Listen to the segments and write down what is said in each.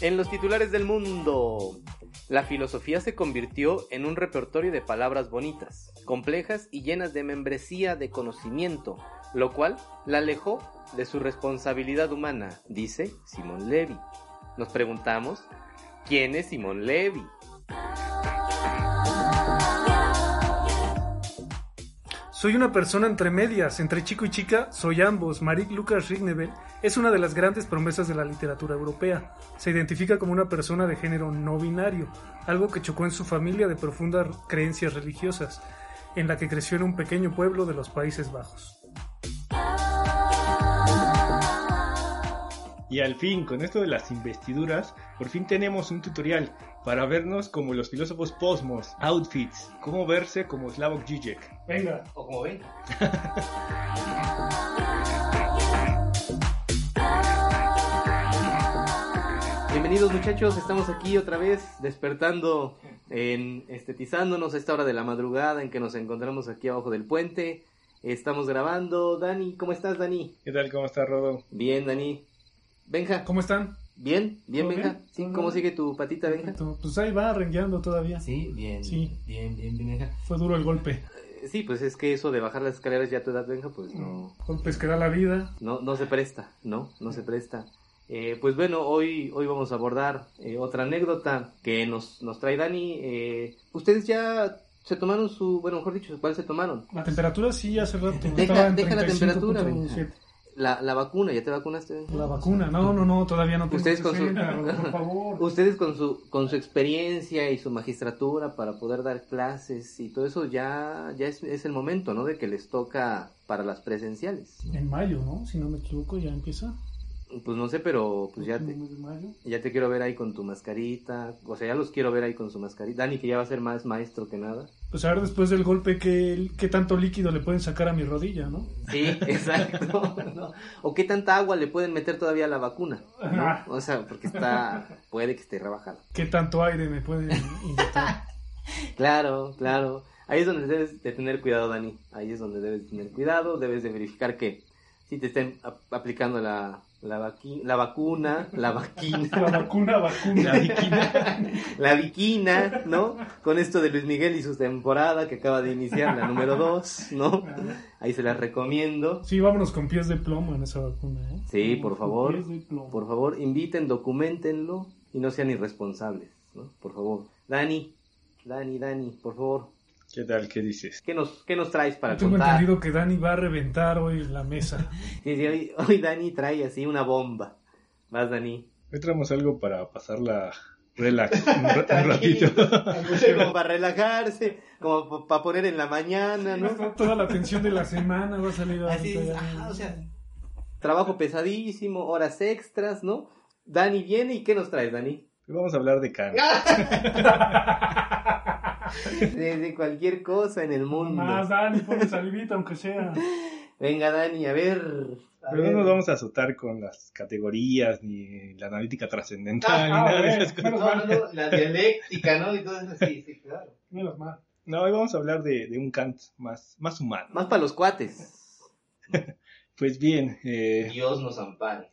En los titulares del mundo, la filosofía se convirtió en un repertorio de palabras bonitas, complejas y llenas de membresía de conocimiento, lo cual la alejó de su responsabilidad humana, dice Simón Levy. Nos preguntamos, ¿quién es Simón Levy? Soy una persona entre medias, entre chico y chica, soy ambos. Marie Lucas Rignevel es una de las grandes promesas de la literatura europea. Se identifica como una persona de género no binario, algo que chocó en su familia de profundas creencias religiosas, en la que creció en un pequeño pueblo de los Países Bajos. Y al fin, con esto de las investiduras, por fin tenemos un tutorial para vernos como los filósofos posmos, outfits, cómo verse como Slavoj Žižek. Venga. O como ven. Bienvenidos muchachos, estamos aquí otra vez despertando, en, estetizándonos a esta hora de la madrugada en que nos encontramos aquí abajo del puente. Estamos grabando. Dani, ¿cómo estás Dani? ¿Qué tal? ¿Cómo está Rodo? Bien, Dani. Benja, ¿Cómo están? bien, bien, ¿Todo Benja. bien? Sí, ¿Todo ¿cómo sigue tu patita, Benja? Pues ahí va rengueando todavía. Sí, bien. Sí. Bien, bien, bien, Benja. Fue duro el golpe. Eh, Sí, pues es que eso de bajar las escaleras ya a tu edad, Benja, pues no, Golpes que da la vida. no, no se presta, ¿no? No se presta. Eh, pues bueno, hoy, hoy vamos a abordar eh, otra anécdota que nos, nos trae Dani. Eh, Ustedes ya se tomaron su, bueno, mejor dicho, ¿cuál se tomaron? La temperatura sí hace rato. Deja- deja la 35.7. temperatura, La, la vacuna, ¿ya te vacunaste? La vacuna, no, no, no, todavía no tengo Ustedes con su- 60, por favor. Ustedes con su, con su experiencia y su magistratura para poder dar clases y todo eso ya, ya es, es el momento, ¿no? De que les toca para las presenciales. En mayo, ¿no? Si no me equivoco, ya empieza. Pues no sé, pero pues ya te, ya te quiero ver ahí con tu mascarita. O sea, ya los quiero ver ahí con su mascarita. Dani, que ya va a ser más maestro que nada. Pues a ver después del golpe qué, qué tanto líquido le pueden sacar a mi rodilla, ¿no? Sí, exacto. ¿no? O qué tanta agua le pueden meter todavía a la vacuna. O sea, porque está, puede que esté rebajada. ¿Qué tanto aire me pueden inyectar? Claro, claro. Ahí es donde debes de tener cuidado, Dani. Ahí es donde debes de tener cuidado. Debes de verificar que si te estén ap- aplicando la, la, vaqui- la vacuna, la La vaquina, vacuna, vacuna. La viquina. la viquina, ¿no? Con esto de Luis Miguel y su temporada que acaba de iniciar, la número 2, ¿no? Ahí se las recomiendo. Sí, vámonos con pies de plomo en esa vacuna, ¿eh? Sí, por favor. pies de plomo. Por favor, inviten, documentenlo y no sean irresponsables, ¿no? Por favor. Dani, Dani, Dani, por favor. ¿Qué tal? ¿Qué dices? ¿Qué nos, qué nos traes para Yo tengo contar? entendido que Dani va a reventar hoy la mesa. Sí, sí, hoy, hoy Dani trae así una bomba. Vas, Dani. Hoy traemos algo para pasarla relax un, ra- un ratito. como para relajarse, como para poner en la mañana, ¿no? Toda la tensión de la semana va a salir Así es, ajá, o sea, trabajo pesadísimo, horas extras, ¿no? Dani viene y ¿qué nos traes, Dani? Hoy vamos a hablar de Kant. De, de cualquier cosa en el mundo. Más, Dani, ponle salivita, aunque sea. Venga, Dani, a ver. a Pero ver. no nos vamos a azotar con las categorías ni la analítica trascendental ni Ah, nada de esas cosas. No, no, no, la dialéctica, ¿no? Y todo eso, sí, sí, claro. Menos mal. No, hoy vamos a hablar de, de un Kant más, más humano. Más para los cuates. Pues bien, eh, Dios nos ampare.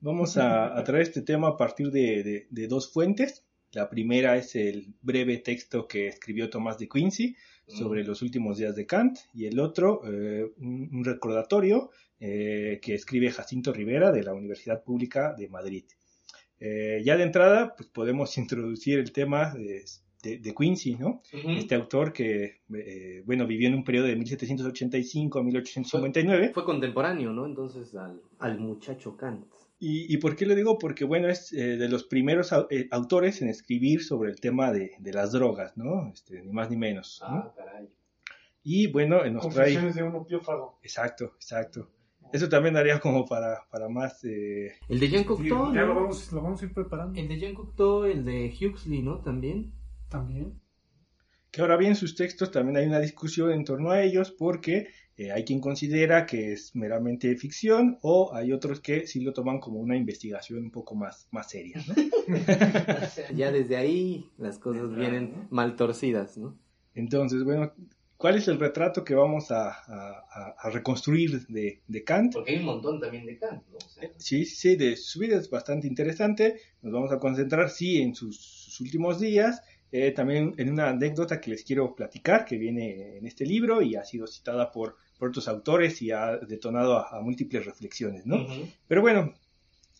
vamos a, a traer este tema a partir de, de- de dos fuentes. La primera es el breve texto que escribió Tomás de Quincy sobre los últimos días de Kant y el otro, eh, un, recordatorio eh, que escribe Jacinto Rivera de la Universidad Pública de Madrid. Eh, ya de entrada, pues podemos introducir el tema de, de- de Quincy, ¿no? Este autor que, eh, bueno, vivió en un periodo de 1785 a 1859. Fue contemporáneo, ¿no? Entonces al, al muchacho Kant. ¿Y, y por qué lo digo? Porque, bueno, es eh, de los primeros au- eh, autores en escribir sobre el tema de, de las drogas, ¿no? Este, ni más ni menos. ¿no? Ah, caray. Y, bueno, nos trae... Confesiones de un opiófago. Exacto, exacto. Eso también daría como para, para más... eh, El de Jean Cocteau, ya lo vamos, lo vamos a ir preparando. El de Jean Cocteau, el de Huxley, ¿no? También. También. que ahora bien, sus textos también hay una discusión en torno a ellos porque eh, hay quien considera que es meramente ficción o hay otros que sí lo toman como una investigación un poco más, más seria, ¿no? ya desde ahí las cosas vienen mal torcidas, ¿no? Entonces, bueno, ¿Cuál es el retrato que vamos a, reconstruir de, Kant? Porque hay un montón también de Kant, ¿no? Sí, sí, de su vida es bastante interesante. Nos vamos a concentrar, sí, en sus, últimos días. Eh, también en una anécdota que les quiero platicar, que viene en este libro y ha sido citada por, otros autores y ha detonado a, múltiples reflexiones, ¿no? Pero bueno,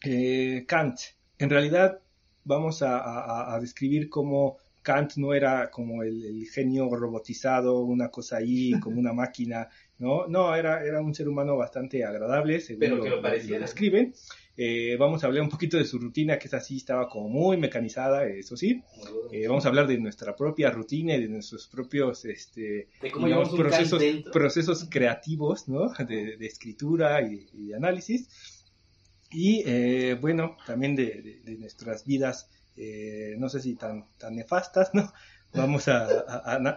eh, Kant, en realidad vamos a, describir cómo Kant no era como el, genio robotizado, una cosa ahí, como una máquina, ¿no? No, era, era un ser humano bastante agradable, según Pero que lo, lo, describen. Eh, vamos a hablar un poquito de su rutina, que es así, estaba como muy mecanizada, eso sí. Eh, vamos a hablar de nuestra propia rutina y de nuestros propios este, procesos, procesos creativos, ¿no? De, escritura y, de análisis. Y eh, bueno, también de, de nuestras vidas eh, no sé si tan, tan nefastas, ¿no? Vamos a,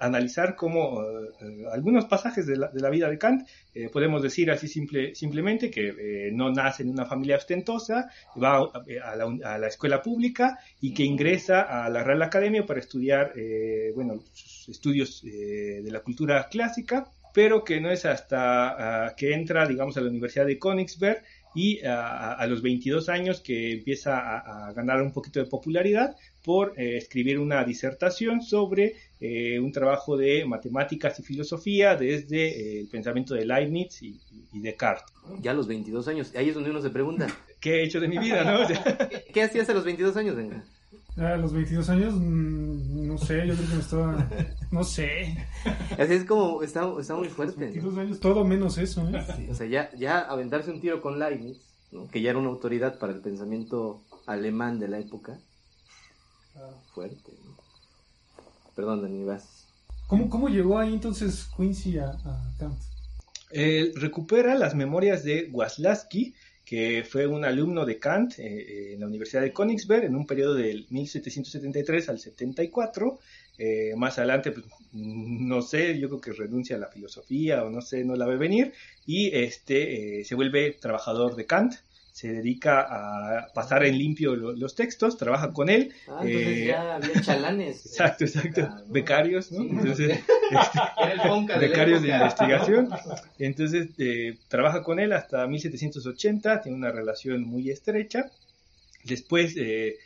analizar cómo eh, algunos pasajes de la, de la, vida de Kant, eh, podemos decir así simple, simplemente que no nace en una familia ostentosa, va a, la, a, la, escuela pública y que ingresa a la Real Academia para estudiar, bueno, sus estudios de la cultura clásica, pero que no es hasta ah, que entra, digamos, a la Universidad de Königsberg y a, los 22 años que empieza a, ganar un poquito de popularidad por eh, escribir una disertación sobre eh, un trabajo de matemáticas y filosofía desde eh, el pensamiento de Leibniz y, Descartes. Ya a los 22 años, ahí es donde uno se pregunta. ¿Qué he hecho de mi vida, no? ¿Qué hacías a los 22 años, venga? A los 22 años, mm, no sé, yo creo que me estaba, no sé. Así es como, está, está muy fuerte. 22 años, todo menos eso, ¿eh? o sea, ya, ya aventarse un tiro con Leibniz, que ya era una autoridad para el pensamiento alemán de la época, fuerte, ¿no? Perdón, Dani, vas. ¿Cómo, ¿Cómo llegó ahí entonces Quincy a, Kant? recupera las memorias de Waslaski, que fue un alumno de Kant eh, eh, en la Universidad de Königsberg en un periodo del 1773 al 74. Eh, más adelante, pues, no sé, yo creo que renuncia a la filosofía o no sé, no la ve venir y este se vuelve trabajador de Kant se dedica a pasar en limpio los textos, trabaja con él. Ah, entonces eh, ya había chalanes. Exacto, exacto. Ah, becarios, ¿no? Entonces, este, becarios de investigación. Entonces, eh, trabaja con él hasta 1780, tiene una relación muy estrecha. Después, eh,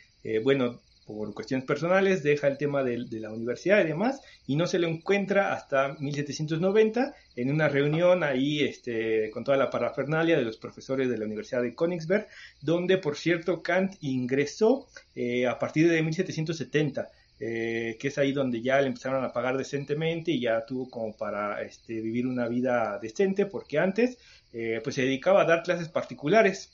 bueno, por cuestiones personales, deja el tema de, la universidad y demás, y no se lo encuentra hasta 1790 en una reunión ahí este, con toda la parafernalia de los profesores de la Universidad de Königsberg, donde, por cierto, Kant ingresó eh, a partir de 1770. Eh, que es ahí donde ya le empezaron a pagar decentemente y ya tuvo como para este, vivir una vida decente, porque antes eh, pues se dedicaba a dar clases particulares.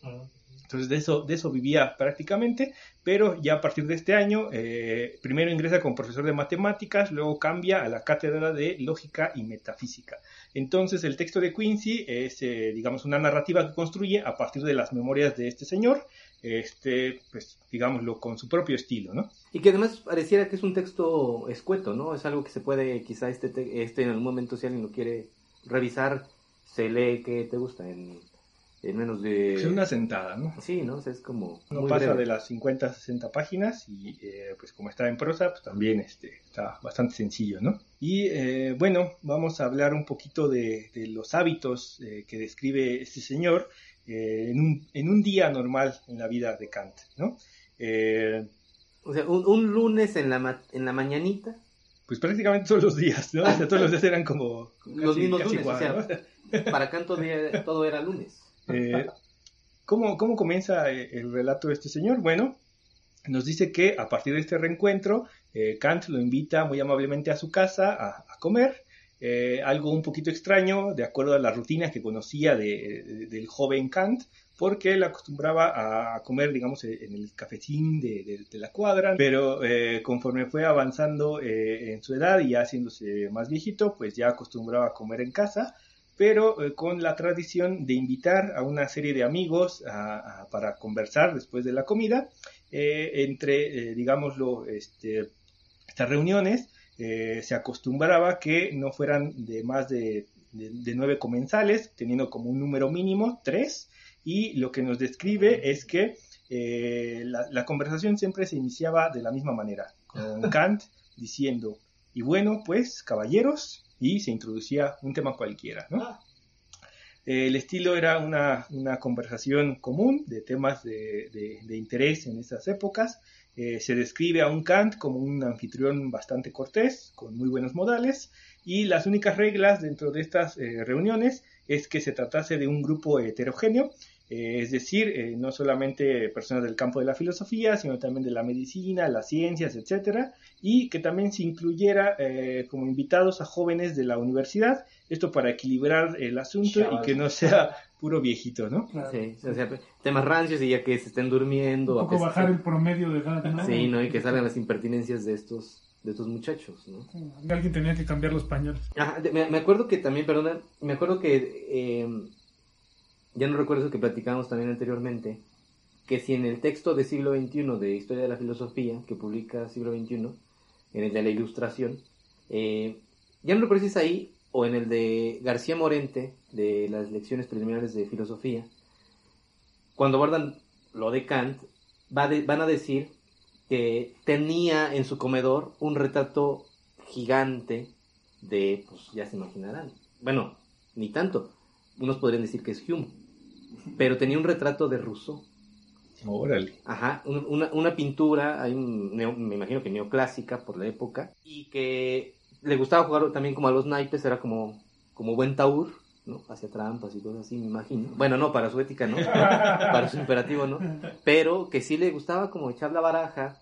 Entonces de eso, de eso vivía prácticamente, pero ya a partir de este año, eh, primero ingresa como profesor de matemáticas, luego cambia a la cátedra de lógica y metafísica. Entonces el texto de Quincy es, eh, digamos, una narrativa que construye a partir de las memorias de este señor, este, pues, digámoslo, con su propio estilo, ¿no? Y que además pareciera que es un texto escueto, ¿no? Es algo que se puede, quizá este, este en algún momento, si alguien lo quiere revisar, se lee que te gusta en en menos de... Es una sentada, ¿no? Sí, ¿no? es como... No pasa de las 50 60 páginas y eh, pues como está en prosa, pues también este, está bastante sencillo, ¿no? Y eh, bueno, vamos a hablar un poquito de, los hábitos eh, que describe este señor en un, en, un, día normal en la vida de Kant, ¿no? o sea, un, lunes en la, en la mañanita. Pues prácticamente todos los días, ¿no? O sea, todos los días eran como... los mismos lunes, o sea, para Kant todo era lunes. Eh, ¿cómo, ¿Cómo comienza eh, el relato de este señor? Bueno, nos dice que a partir de este reencuentro, eh, Kant lo invita muy amablemente a su casa a, comer, algo un poquito extraño, de acuerdo a la rutina que conocía del joven Kant, porque él acostumbraba a comer, digamos, en el cafecín de, la cuadra, pero conforme fue avanzando en su edad y haciéndose más viejito, pues ya acostumbraba a comer en casa, pero eh, con la tradición de invitar a una serie de amigos para conversar después de la comida. Eh, entre, eh, digámoslo, este, estas reuniones se acostumbraba que no fueran de más de, nueve comensales, teniendo como un número mínimo tres, y lo que nos describe es que la, la conversación siempre se iniciaba de la misma manera, con Kant diciendo, y bueno, pues, caballeros, y se introducía un tema cualquiera, ¿no? El estilo era una, conversación común de temas de, interés en esas épocas. Eh, se describe a un Kant como un anfitrión bastante cortés, con muy buenos modales, y las únicas reglas dentro de estas eh, reuniones es que se tratase de un grupo heterogéneo eh, es decir, eh, no solamente personas del campo de la filosofía, sino también de la medicina, las ciencias, etcétera, y que también se incluyera eh, como invitados a jóvenes de la universidad, esto para equilibrar el asunto y que no sea puro viejito, ¿no? Sí, o sea, temas rancios y ya que se estén durmiendo. Un poco bajar el promedio de edad, ¿no? Sí, ¿no? Y que salgan las impertinencias de estos de estos muchachos, ¿no? Alguien tenía que cambiar los pañales. me, me, acuerdo que también, perdona, me acuerdo que ya no recuerdo eso que platicamos también anteriormente, que si en el texto de siglo XXI de Historia de la Filosofía, que publica siglo XXI, en el de la Ilustración, eh, ya no recuerdo si es ahí o en el de García Morente, de las lecciones preliminares de filosofía, cuando abordan lo de Kant, van a decir que tenía en su comedor un retrato gigante de, pues ya se imaginarán, bueno, ni tanto, unos podrían decir que es Hume, pero tenía un retrato de Rousseau. Órale. Ajá, una, una pintura, hay me imagino que neoclásica por la época, y que le gustaba jugar también como a los naipes, era como, como buen taur, ¿no? Hacía trampas y cosas así, me imagino. Bueno, no, para su ética, ¿no? para su imperativo, ¿no? Pero que sí le gustaba como echar la baraja,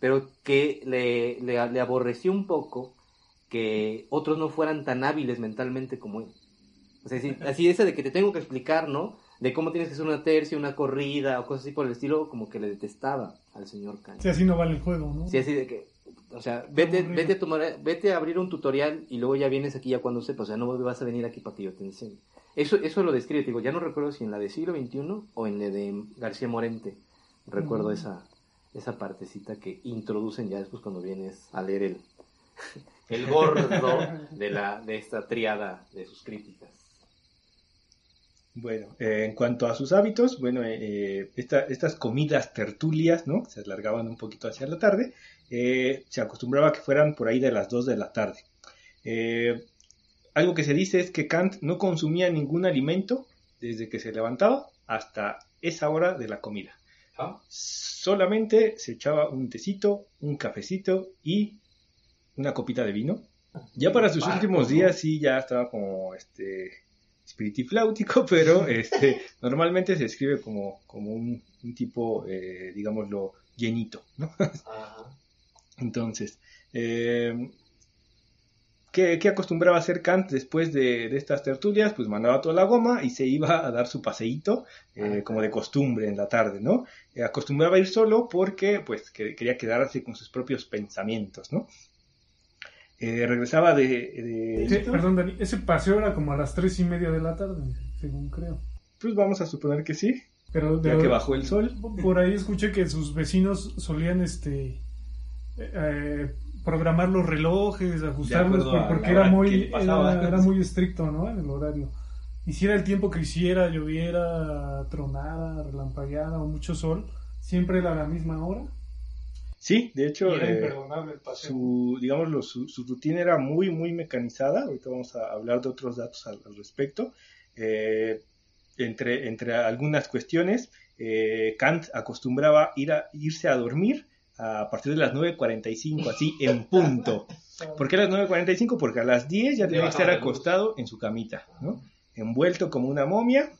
pero que le, le, le aborreció un poco que otros no fueran tan hábiles mentalmente como él. O sea, así, así ese de que te tengo que explicar, ¿no? De cómo tienes que hacer una tercia, una corrida o cosas así por el estilo, como que le detestaba al señor Kant. Sí, así no vale el juego, ¿no? Sí, así de que, o sea, vete, vete, a tomar, vete a abrir un tutorial y luego ya vienes aquí ya cuando sepas, o sea, no vas a venir aquí para que yo te enseñe. Eso, eso lo describe, te digo, ya no recuerdo si en la de siglo XXI o en la de García Morente, recuerdo esa, esa partecita que introducen ya después cuando vienes a leer el, el gordo de, la, de esta triada de sus críticas. Bueno, eh, en cuanto a sus hábitos, bueno, eh, eh, estas comidas tertulias, ¿no? Se alargaban un poquito hacia la tarde, se acostumbraba que fueran por ahí de las 2 de la tarde. algo que se dice es que Kant no consumía ningún alimento desde que se levantaba hasta esa hora de la comida. Ah. Solamente se echaba un tecito, un cafecito y una copita de vino. Ya para sus últimos días sí ya estaba como este espiritifláutico, pero este, normalmente se escribe como, como un, tipo, eh, digámoslo, llenito, ¿no? Entonces, eh, ¿qué, acostumbraba a hacer Kant después de, estas tertulias? Pues mandaba toda la goma y se iba a dar su paseíto, eh, ah, como de costumbre en la tarde, ¿no? Eh, acostumbraba ir solo porque, pues, quería quedarse con sus propios pensamientos, ¿no? Eh, regresaba de... perdón, Dani, ese paseo era como a las tres y media de la tarde, según creo. Pues vamos a suponer que sí. Pero ya que bajó el sol. Por ahí escuché que sus vecinos solían este eh, programar los relojes, ajustarlos, porque era muy, era, muy estricto, ¿no? En el horario. Hiciera el tiempo que hiciera, lloviera, tronara, relampagueara o mucho sol, siempre era la misma hora. Sí, de hecho, eh, su, digamos, su, rutina era muy, muy mecanizada. Ahorita vamos a hablar de otros datos al, respecto. Eh, entre, entre algunas cuestiones, eh, Kant acostumbraba ir a, irse a dormir a partir de las 9.45, así en punto. ¿Por qué a las 9.45? Porque a las 10 ya tenía que estar acostado en su camita, ¿no? envuelto como una momia.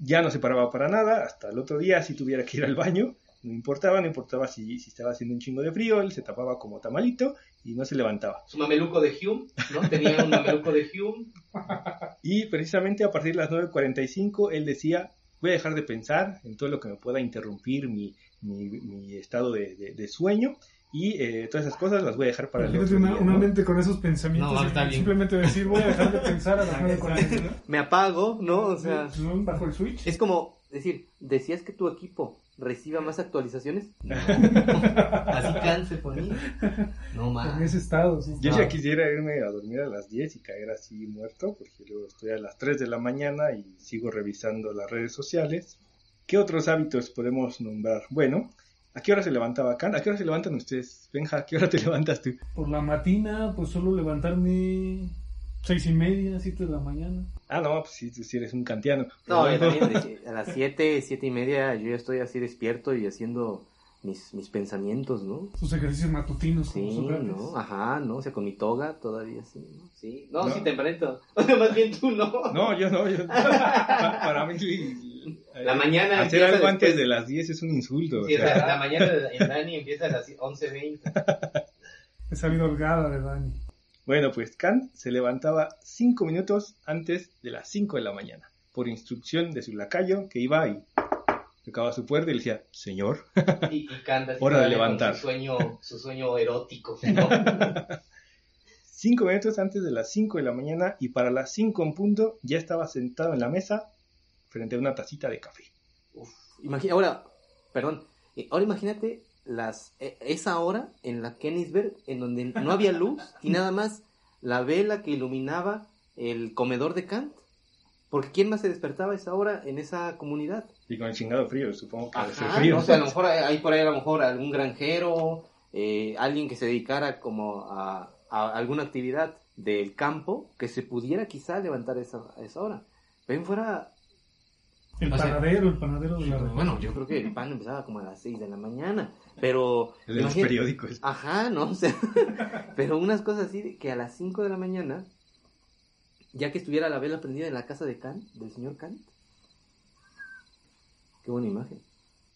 Ya no se paraba para nada, hasta el otro día si tuviera que ir al baño, no importaba, no importaba si, si estaba haciendo un chingo de frío, él se tapaba como tamalito y no se levantaba. Su mameluco de Hume, ¿no? Tenía un mameluco de Hume. Y precisamente a partir de las 9.45 él decía, voy a dejar de pensar en todo lo que me pueda interrumpir mi, mi, estado de, de, sueño y eh, todas esas cosas las voy a dejar para el otro una, una mente con esos pensamientos simplemente decir voy a dejar de pensar a las 9.45 me apago no o sea bajo el switch es como decir decías que tu equipo reciba más actualizaciones. Así Kant se ponía. No más. En ese estado, Yo ya quisiera irme a dormir a las 10 y caer así muerto, porque luego estoy a las 3 de la mañana y sigo revisando las redes sociales. ¿Qué otros hábitos podemos nombrar? Bueno, ¿A qué hora se levantaba Kant? ¿A qué hora se levantan ustedes? Benja, ¿a qué hora te levantas tú? Por la matina, pues solo levantarme seis y media, siete de la mañana. Ah, no, pues sí, tú sí eres un kantiano. No, yo también a las 7, 7 y media yo ya estoy así despierto y haciendo mis, mis pensamientos, ¿no? Sus ejercicios matutinos Sí. ¿no? Ajá, ¿no? O sea, con mi toga todavía sí, ¿no? Sí. No, No. sí, tempranito. Más bien tú, ¿no? No, yo no, yo pa- para mí La mañana hacer algo antes después. de las 10 es un insulto. o Sí, sea. la, la mañana de- en Dani empieza a las 11.20. Esa vida holgada de Dani. Bueno, pues Kant se levantaba 5 minutos antes de las 5 de la mañana, por instrucción de su lacayo que iba y tocaba su puerta y le decía, señor, Y, así Hora de levantar. Su sueño, su sueño erótico, ¿no? 5 minutos antes de las 5 de la mañana y para las 5 en punto ya estaba sentado en la mesa frente a una tacita de café. Uf, imagina, ahora, perdón, eh, ahora imagínate las, e- esa hora en la Kennisberg, en donde no había luz y nada más la vela que iluminaba el comedor de Kant. Porque ¿quién más se despertaba a esa hora en esa comunidad? Y con el chingado frío, supongo que Ajá, frío. no sé, a lo mejor hay, por ahí a lo mejor algún granjero, eh, alguien que se dedicara como a, a alguna actividad del campo que se pudiera quizá levantar esa, a esa hora. Ven fuera El sea, panadero, el panadero de la región. Bueno, yo creo que el pan empezaba como a las 6 de la mañana, pero... El de los periódicos. Ajá, ¿no? O sea, pero unas cosas así que a las 5 de la mañana, ya que estuviera la vela prendida en la casa de Kant, del señor Kant. Qué buena imagen.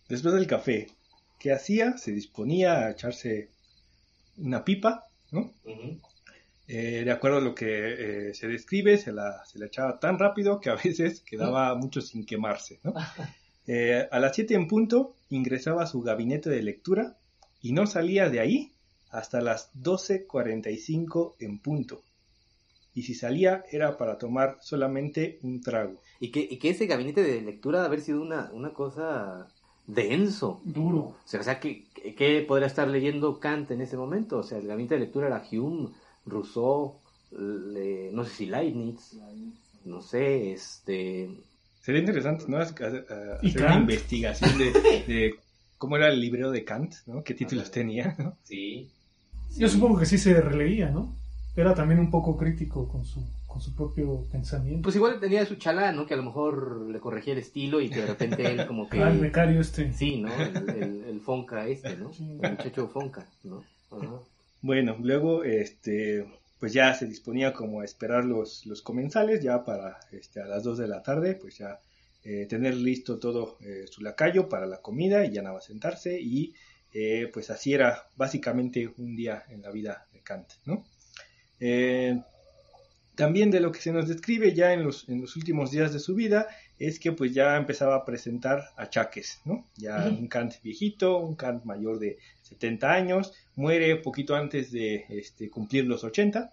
Después del café, ¿qué hacía? Se disponía a echarse una pipa, ¿no? Eh, de acuerdo a lo que eh, se describe, se la, se la echaba tan rápido que a veces quedaba mucho sin quemarse. ¿no? Eh, a las 7 en punto ingresaba a su gabinete de lectura y no salía de ahí hasta las 12.45 en punto. Y si salía era para tomar solamente un trago. Y que, y que ese gabinete de lectura debe haber sido una, una cosa denso. Duro. O sea, o sea ¿qué, qué- qué podría estar leyendo Kant en ese momento? O sea, el gabinete de lectura era Hume, Rousseau, le- no sé si Leibniz, no sé, este... Sería interesante, ¿no? Hacer hacer ¿Y una investigación de, de cómo era el librero de Kant, ¿no? ¿Qué títulos tenía? ¿no? Sí. Yo supongo que sí se releía, ¿no? Era también un poco crítico con su, con su propio pensamiento. Pues igual tenía su chalá, ¿no? Que a lo mejor le corregía el estilo y que de repente él como que... Ah, el becario este. Sí, ¿no? El, el, el Fonca este, ¿no? Sí. El muchacho Fonca, ¿no? Ajá. Bueno, luego, este, pues ya se disponía como a esperar los, los comensales, ya para este, a las 2 de la tarde, pues ya eh, tener listo todo eh, su lacayo para la comida y ya nada sentarse y eh, pues así era básicamente un día en la vida de Kant, ¿no? También de lo que se nos describe ya en los, en los últimos días de su vida es que pues ya empezaba a presentar achaques, ¿no? Ya un Kant viejito, un Kant mayor de 70 años, muere poquito antes de este, cumplir los 80,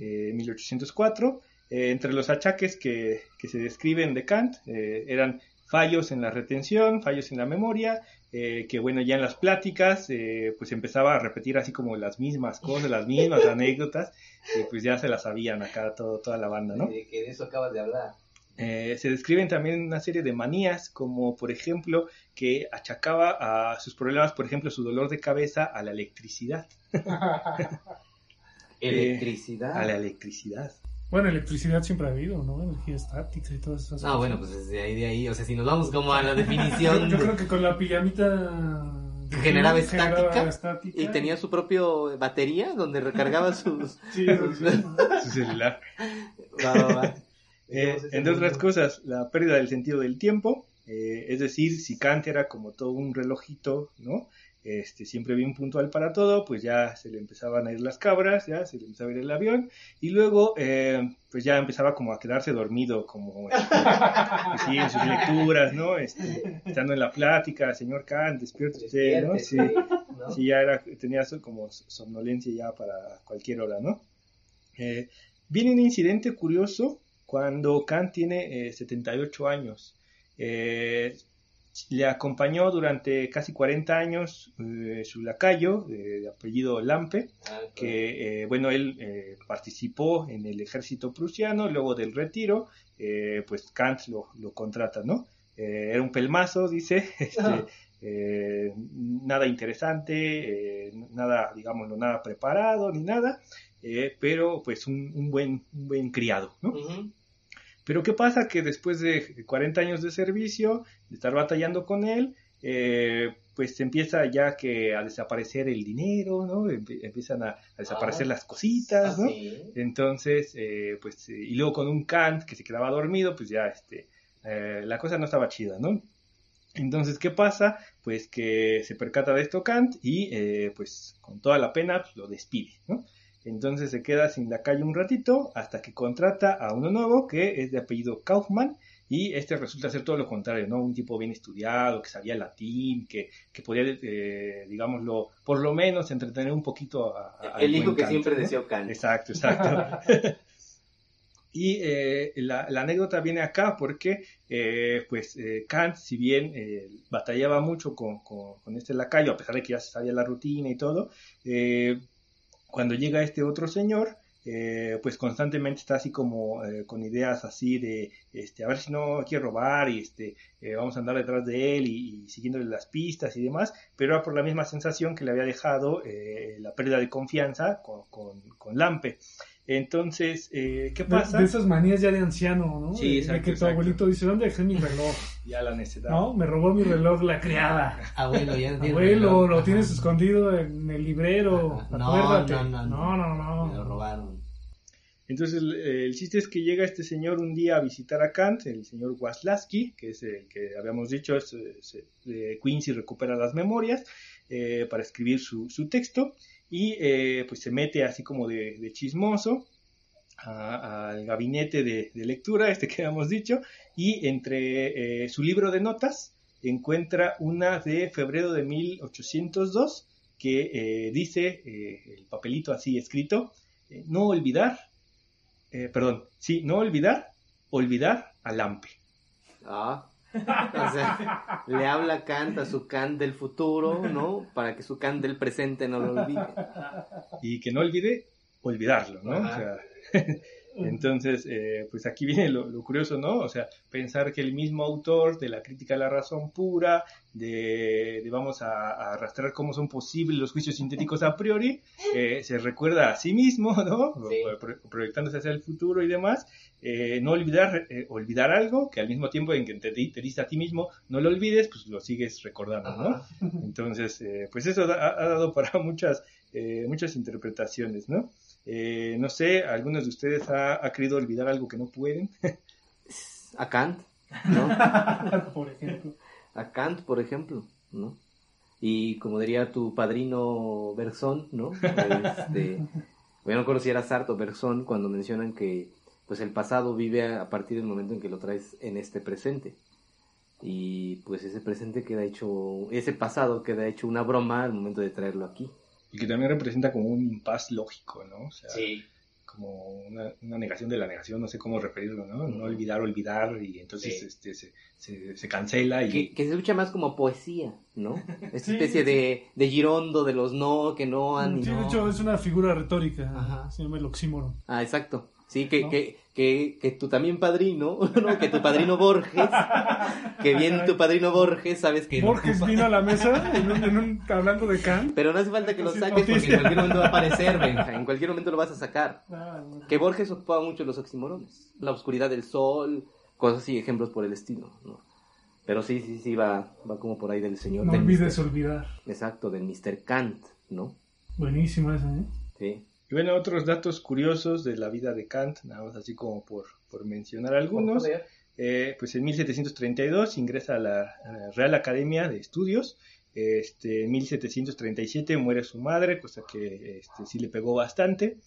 eh, 1804. Eh, entre los achaques que, que se describen de Kant eh, eran fallos en la retención, fallos en la memoria, eh, que bueno, ya en las pláticas eh, pues empezaba a repetir así como las mismas cosas, las mismas anécdotas, y pues ya se las sabían acá todo, toda la banda, ¿no? De que de eso acabas de hablar. Eh, se describen también una serie de manías, como por ejemplo que achacaba a sus problemas, por ejemplo, su dolor de cabeza a la electricidad. Electricidad. A la electricidad. Bueno, electricidad siempre ha habido, ¿no? Energía estática y todas esas Ah, cosas. bueno, pues desde ahí, de ahí, o sea, si nos vamos como a la definición yo creo que con la pijamita... Generaba estática estática. y tenía su propio batería donde recargaba sus... Sí, sus-. Su celular. Va, va, va. Eh, entre otras cosas, la pérdida del sentido del tiempo, eh, es decir, si Kant era como todo un relojito, ¿no? Este, siempre bien puntual para todo, pues ya se le empezaban a ir las cabras, ya se le empezaba a ir el avión, y luego, eh, pues ya empezaba como a quedarse dormido, como este, pues sí, en sus lecturas, ¿no? Este, estando en la plática, señor Kant, despierte usted, ¿no? Sí, ¿no? sí, ya era, tenía como somnolencia ya para cualquier hora, ¿no? Eh, viene un incidente curioso cuando Kant tiene eh, 78 años. Eh, le acompañó durante casi 40 años eh, su lacayo, eh, de apellido Lampe, Ah, que, bueno, él participó en el ejército prusiano, luego del retiro, pues Kant lo, lo contrata, ¿no? era un pelmazo, dice, este, eh, nada interesante, nada, digámoslo, nada preparado ni nada, pero pues un, buen, un buen criado, ¿no? Pero ¿qué pasa? Que después de 40 años de servicio, de estar batallando con él, eh, pues empieza ya que a desaparecer el dinero, ¿no? Empiezan a, desaparecer ah, las cositas, ¿no? Entonces, eh, pues, eh, y luego con un Kant que se quedaba dormido, pues ya, este, la cosa no estaba chida, ¿no? Entonces, ¿qué pasa? Pues que se percata de esto Kant y, pues, con toda la pena, pues, lo despide, ¿no? Entonces se queda sin la calle un ratito hasta que contrata a uno nuevo que es de apellido Kaufman y este resulta ser todo lo contrario, ¿no? Un tipo bien estudiado, que sabía latín, que, que podía, eh, digámoslo, por lo menos entretener un poquito a... El hijo que siempre deseó Kant. Exacto, exacto. y eh, la, anécdota viene acá porque, eh, pues, Kant, si bien batallaba mucho con, con, con, este lacayo, a pesar de que ya se sabía la rutina y todo, cuando llega este otro señor, eh, pues constantemente está así como eh, con ideas así de, este, a ver si no quiere robar y este, eh, vamos a andar detrás de él y, siguiéndole las pistas y demás, pero era por la misma sensación que le había dejado la pérdida de confianza con, con Lampe. Entonces, eh, ¿qué pasa? De, esas manías ya de anciano, ¿no? Sí, exacto. De que tu abuelito dice, ¿dónde dejé mi reloj? ya la necesitaba. No, me robó mi reloj la criada. Abuelo, ya no Abuelo, lo tienes escondido en el librero. No, no, no, no, no, Me lo robaron. Entonces, el, chiste es que llega este señor un día a visitar a Kant, el señor Waslaski, que es el que habíamos dicho, es, de Quincy recupera las memorias eh, para escribir su, texto y eh, pues se mete así como de, chismoso al gabinete de, lectura, este que habíamos dicho, y entre eh, su libro de notas encuentra una de febrero de 1802 que dice, el papelito así escrito, no olvidar, perdón, sí, no olvidar, olvidar a Lampe. Ah, o sea, le habla Kant a su Kant del futuro, ¿no? Para que su Kant del presente no lo olvide. Y que no olvide olvidarlo, ¿no? O sea, entonces, eh, pues aquí viene lo, curioso, ¿no? O sea, pensar que el mismo autor de la crítica a la razón pura, de, vamos a, arrastrar cómo son posibles los juicios sintéticos a priori, eh, se recuerda a sí mismo, ¿no? proyectándose hacia el futuro y demás, eh, no olvidar, eh, olvidar algo que al mismo tiempo en que te, te dice a ti mismo, no lo olvides, pues lo sigues recordando, ¿no? Entonces, eh, pues eso ha, dado para muchas, muchas interpretaciones, ¿no? No sé, ¿algunos de ustedes ha, querido olvidar algo que no pueden? a Kant, ¿no? por ejemplo. A Kant, por ejemplo, ¿no? Y como diría tu padrino Bersón, ¿no? Este, bueno, no conociera Sarto Bersón cuando mencionan que pues el pasado vive a partir del momento en que lo traes en este presente. Y pues ese presente queda hecho, ese pasado queda hecho una broma al momento de traerlo aquí. Y que también representa como un impasse lógico, ¿no? sí. Como una, negación de la negación, no sé cómo referirlo, ¿no? No olvidar, olvidar, y entonces este, se, se, cancela. y que, se escucha más como poesía, ¿no? Esta especie de, de girondo de los no, que no han. Sí, de hecho es una figura retórica, Ajá. se llama el oxímoron. Ah, exacto. Sí, que, que, que, que tu también padrino, ¿no? que tu padrino Borges, que bien tu padrino Borges, sabes que... Borges vino a la mesa en un, hablando de Kant. Pero no hace falta que lo saques porque en cualquier momento va a aparecer, Benja, en cualquier momento lo vas a sacar. Ah, que Borges ocupaba mucho los oximorones, la oscuridad del sol, cosas así, ejemplos por el estilo, ¿no? Pero sí, sí, sí, va, va como por ahí del señor. No olvides olvidar. Exacto, del Mr. Kant, ¿no? Buenísima esa, ¿eh? Sí. Y bueno, otros datos curiosos de la vida de Kant, nada más así como por, mencionar algunos. Eh, pues en 1732 ingresa a la, Real Academia de Estudios. Este, en 1737 muere su madre, cosa que este, sí le pegó bastante.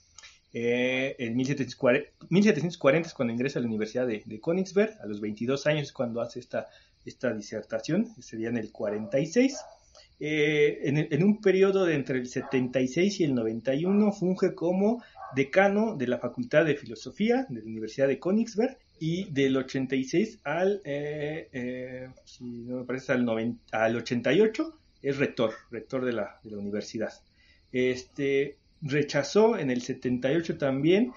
Eh, en 1740, es cuando ingresa a la Universidad de, de Königsberg. A los 22 años es cuando hace esta, esta disertación, sería en el 46. Eh, en, un periodo de entre el 76 y el 91 funge como decano de la Facultad de Filosofía de la Universidad de Königsberg y del 86 al, eh, eh, si no me parece, al, 90, al 88 es rector, rector de la, de la universidad. Este, rechazó en el 78 también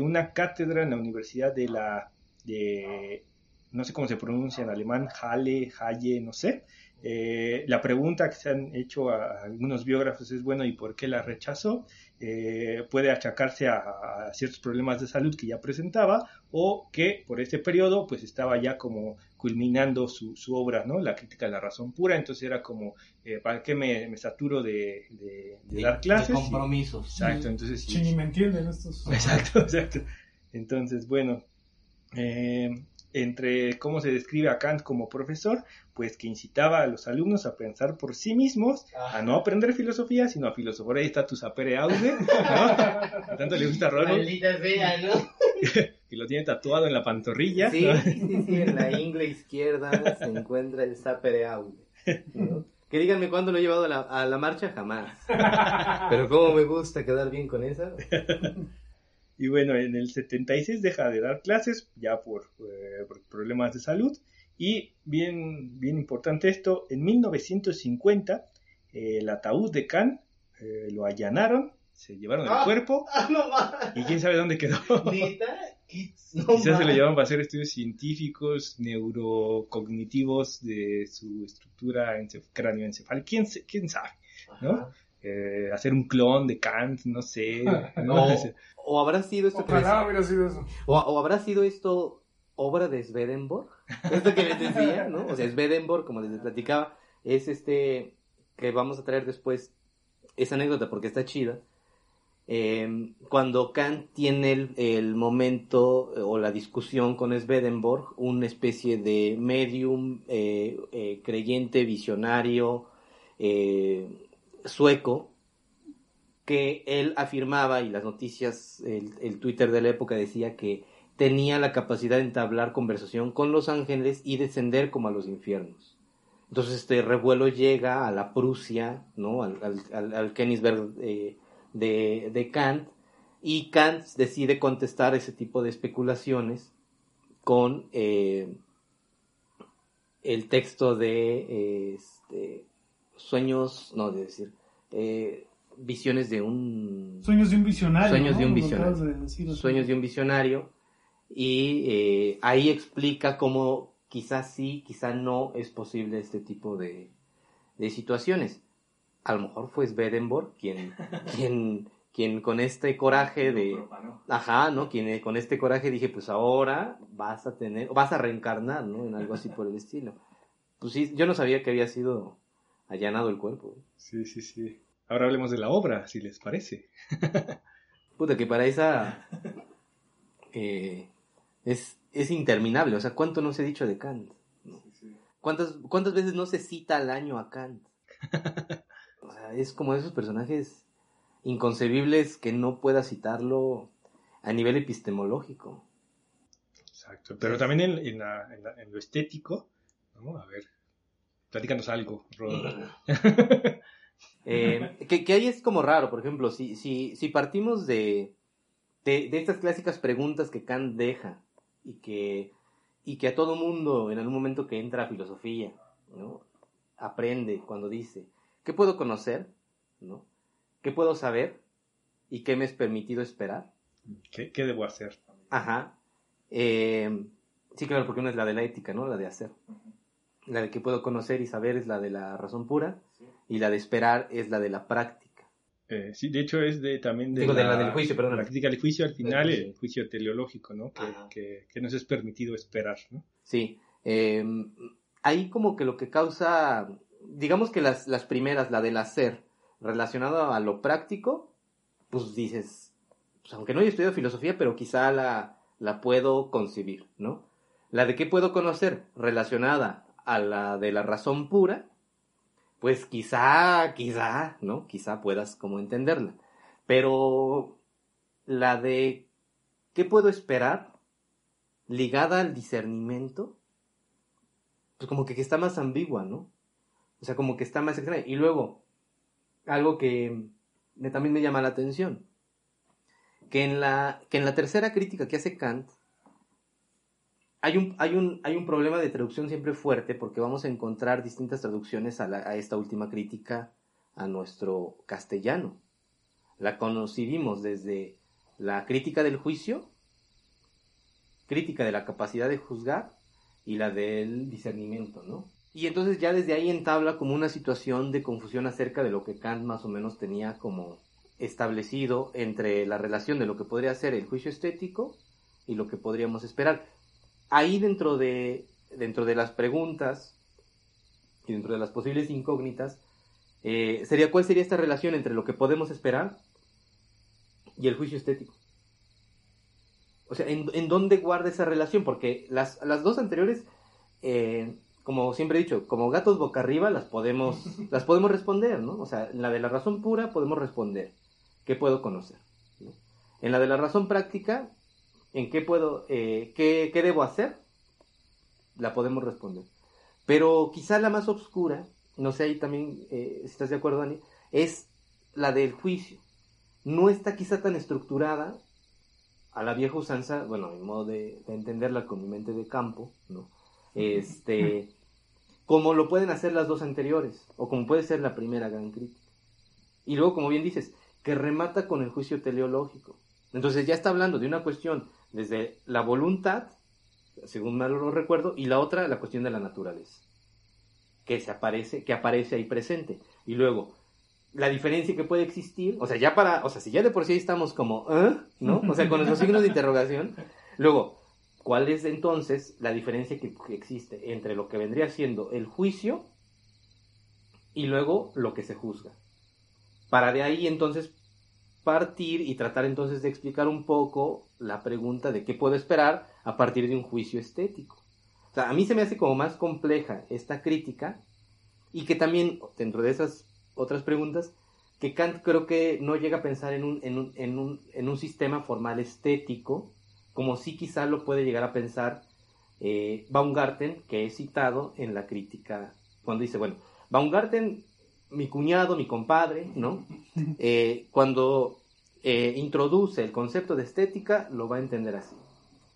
una cátedra en la Universidad de la de no sé cómo se pronuncia en alemán, Halle, Halle, no sé. Eh, la pregunta que se han hecho a algunos biógrafos es, bueno, ¿y por qué la rechazó? Eh, puede achacarse a, ciertos problemas de salud que ya presentaba o que por ese periodo pues estaba ya como culminando su, su obra, ¿no? La crítica de la razón pura, entonces era como, eh, ¿para qué me, saturo de, dar clases? De compromisos. exacto, entonces... Sí, ni me entienden estos. Exacto, exacto. Entonces, bueno, eh, entre cómo se describe a Kant como profesor, pues que incitaba a los alumnos a pensar por sí mismos, a no aprender filosofía, sino a filosofar. Ahí está tu sapere aude, ¿no? tanto le gusta Rollo. Maldita sea, ¿no? y lo tiene tatuado en la pantorrilla. Sí, sí, sí, en la ingle izquierda se encuentra el sapere aude. Que díganme cuándo lo he llevado a la, a la marcha, jamás. Pero cómo me gusta quedar bien con esa. Y bueno, en el 76 deja de dar clases ya por, eh, problemas de salud. Y bien, bien importante esto, en 1950 eh, el ataúd de Kant eh, lo allanaron, se llevaron el ah, cuerpo ah, y quién sabe dónde quedó. Quizás se lo llevaron para hacer estudios científicos, neurocognitivos de su estructura cráneoencefálica. ¿Quién, quién sabe? ¿no? Hacer un clon de Kant, no sé. ¿no? o habrá sido esto sido eso. O, habrá sido esto obra de Swedenborg, esto que les decía, ¿no? O sea, Swedenborg, como les platicaba, es este que vamos a traer después esa anécdota porque está chida. Eh, cuando Kant tiene el, momento o la discusión con Swedenborg, una especie de medium eh, eh, creyente, visionario, sueco, que él afirmaba, y las noticias, el, Twitter de la época decía que tenía la capacidad de entablar conversación con los ángeles y descender como a los infiernos. Entonces este revuelo llega a la Prusia, ¿no? al, al, al eh, de, de, Kant, y Kant decide contestar ese tipo de especulaciones con eh, el texto de este, sueños, no, de decir, eh, visiones de un... Sueños de un visionario. Sueños de un visionario. sueños de un visionario. Y eh, ahí explica cómo quizás sí, quizás no es posible este tipo de, de situaciones. A lo mejor fue Swedenborg quien, quien, quien con este coraje de... Ajá, ¿no? Quien eh, con este coraje dije, pues ahora vas a tener, vas a reencarnar, ¿no? En algo así por el estilo. Pues sí, yo no sabía que había sido allanado el cuerpo. Sí, sí, sí. Ahora hablemos de la obra, si les parece. Puta, que para esa eh, es, es, interminable. O sea, ¿cuánto no se ha dicho de Kant? ¿Cuántas, ¿Cuántas veces no se cita al año a Kant? O sea, es como esos personajes inconcebibles que no pueda citarlo a nivel epistemológico. Exacto, pero también en, lo estético, vamos a ver, platícanos algo. Eh, que, ahí es como raro, por ejemplo, si, si, si partimos de, de, estas clásicas preguntas que Kant deja y que, y que a todo mundo en algún momento que entra a filosofía, ¿no? aprende cuando dice, ¿qué puedo conocer? ¿no? ¿Qué puedo saber? ¿Y qué me es permitido esperar? ¿Qué, qué debo hacer? Ajá. Eh, sí, claro, porque una es la de la ética, ¿no? La de hacer. La de que puedo conocer y saber es la de la razón pura y la de esperar es la de la práctica. Eh, sí, de hecho es de también de, la, del juicio, perdón. La crítica del juicio al final, el juicio teleológico, ¿no? Que, que, nos es permitido esperar, ¿no? Sí. Em, ahí como que lo que causa, digamos que las, las primeras, la del hacer, relacionado a lo práctico, pues dices, pues aunque no haya estudiado filosofía, pero quizá la, la puedo concebir, ¿no? La de qué puedo conocer, relacionada a la de la razón pura, pues quizá, quizá, ¿no? Quizá puedas como entenderla. Pero la de ¿qué puedo esperar? ligada al discernimiento, pues como que, está más ambigua, ¿no? O sea, como que está más extraña. Y luego, algo que también me llama la atención, que en la, que en la tercera crítica que hace Kant, hay un, hay, un, hay un problema de traducción siempre fuerte porque vamos a encontrar distintas traducciones a, esta última crítica a nuestro castellano. La conocimos desde la crítica del juicio, crítica de la capacidad de juzgar y la del discernimiento, ¿no? Y entonces ya desde ahí entabla como una situación de confusión acerca de lo que Kant más o menos tenía como establecido entre la relación de lo que podría ser el juicio estético y lo que podríamos esperar. Ahí dentro de, dentro de las preguntas y dentro de las posibles incógnitas, eh, sería cuál sería esta relación entre lo que podemos esperar y el juicio estético. O sea, ¿en, dónde guarda esa relación? Porque las, las dos anteriores, eh, como siempre he dicho, como gatos boca arriba, las podemos, las podemos responder, ¿no? O sea, en la de la razón pura podemos responder. ¿Qué puedo conocer? En la de la razón práctica, ¿en qué puedo, eh, qué, qué debo hacer? La podemos responder. Pero quizá la más oscura, no sé ahí también eh, si estás de acuerdo, Dani, es la del juicio. No está quizá tan estructurada a la vieja usanza, bueno, en modo de, entenderla con mi mente de campo, ¿no? Este, como lo pueden hacer las dos anteriores, o como puede ser la primera gran crítica. Y luego, como bien dices, que remata con el juicio teleológico. Entonces ya está hablando de una cuestión desde la voluntad, según mal lo recuerdo, y la otra, la cuestión de la naturaleza, que se aparece, que aparece ahí presente. Y luego, la diferencia que puede existir, o sea, ya para, o sea, si ya de por sí estamos como, ¿eh? ¿no? O sea, con esos signos de interrogación. Luego, ¿cuál es entonces la diferencia que, existe entre lo que vendría siendo el juicio y luego lo que se juzga? Para de ahí entonces partir y tratar entonces de explicar un poco la pregunta de qué puedo esperar a partir de un juicio estético. O sea, a mí se me hace como más compleja esta crítica y que también dentro de esas otras preguntas, que Kant creo que no llega a pensar en un, en un, en un, en un sistema formal estético, como sí quizá lo puede llegar a pensar eh, Baumgarten, que he citado en la crítica, cuando dice, bueno, Baumgarten, mi cuñado, mi compadre, ¿no? Eh, cuando eh, introduce el concepto de estética, lo va a entender así.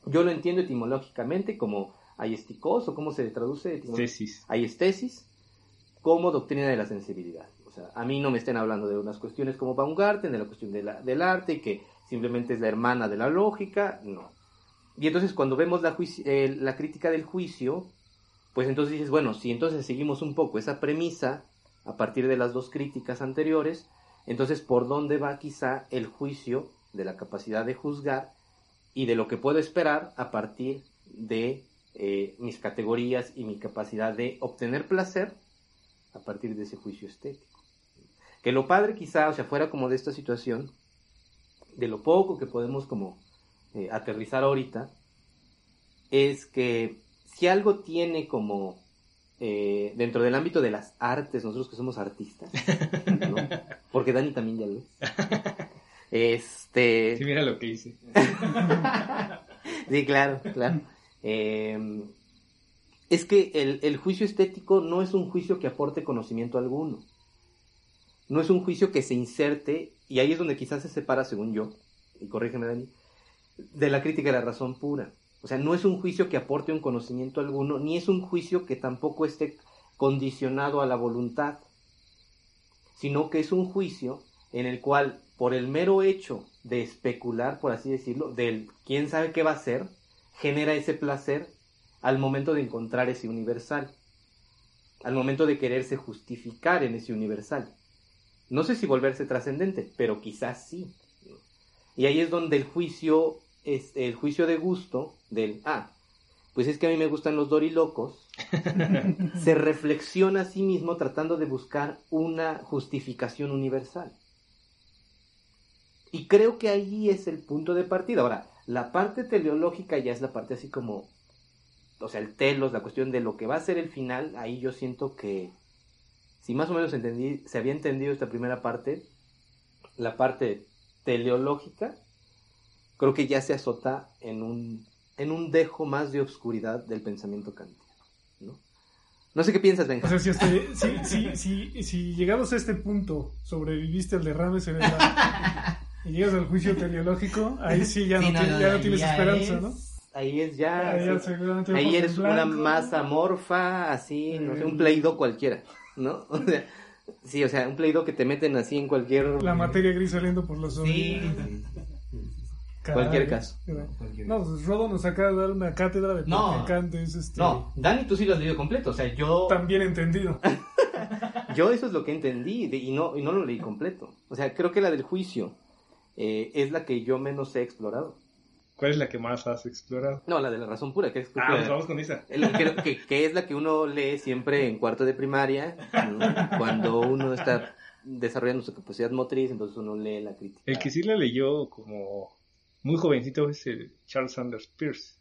Yo lo entiendo etimológicamente como ayesticos, o cómo se traduce Hay estesis, como doctrina de la sensibilidad a mí no me estén hablando de unas cuestiones como Baumgarten, de la cuestión del arte, que simplemente es la hermana de la lógica, no. Y entonces cuando vemos la, eh, la crítica del juicio, pues entonces dices, bueno, si entonces seguimos un poco esa premisa a partir de las dos críticas anteriores, entonces por dónde va quizá el juicio de la capacidad de juzgar y de lo que puedo esperar a partir de eh, mis categorías y mi capacidad de obtener placer a partir de ese juicio estético. Que lo padre quizá, o sea, fuera como de esta situación, de lo poco que podemos como eh, aterrizar ahorita, es que si algo tiene como eh, dentro del ámbito de las artes, nosotros que somos artistas, ¿no? porque Dani también ya lo es. Este. Sí, mira lo que hice. sí, claro, claro. Em, es que el, el, juicio estético no es un juicio que aporte conocimiento alguno no es un juicio que se inserte, y ahí es donde quizás se separa, según yo, y corrígeme Dani, de la crítica de la razón pura. O sea, no es un juicio que aporte un conocimiento alguno, ni es un juicio que tampoco esté condicionado a la voluntad, sino que es un juicio en el cual, por el mero hecho de especular, por así decirlo, del quién sabe qué va a ser, genera ese placer al momento de encontrar ese universal, al momento de quererse justificar en ese universal. No sé si volverse trascendente, pero quizás sí. Y ahí es donde el juicio, el juicio de gusto del, ah, pues es que a mí me gustan los dorilocos, se reflexiona a sí mismo tratando de buscar una justificación universal. Y creo que ahí es el punto de partida. Ahora, la parte teleológica ya es la parte así como, o sea, el telos, la cuestión de lo que va a ser el final, ahí yo siento que si más o menos entendí, se había entendido esta primera parte, la parte teleológica, creo que ya se azota en un, en un dejo más de oscuridad del pensamiento kantiano. ¿no? No sé qué piensas, Benja. O sea, si, este, si, si, llegamos a este punto, sobreviviste al derrame cerebral y llegas al juicio teleológico, ahí sí ya no, ya no tienes esperanza, ¿no? Ahí es ya. Ahí, eres una masa morfa, así, no sé, un pleido cualquiera. ¿no? O sea, sí, o sea, un Play Doh que te meten así en cualquier... La materia gris saliendo por los Cualquier caso. No, pues Rodo nos acaba de dar una cátedra de No. Kant es este, No, Dani, tú sí lo has leído completo. O sea, yo, tan bien entendido. yo eso es lo que entendí de- y, no, y no lo leí completo. O sea, creo que la del juicio eh, es la que yo menos he explorado. ¿Cuál es la que más has explorado? No, la de la razón pura, que es, Ah, pues vamos con esa. que, que- que es la que uno lee siempre en cuarto de primaria, ¿no? cuando uno está desarrollando su capacidad motriz, entonces uno lee la crítica. El que sí la leyó como muy jovencito es el Charles Sanders Peirce.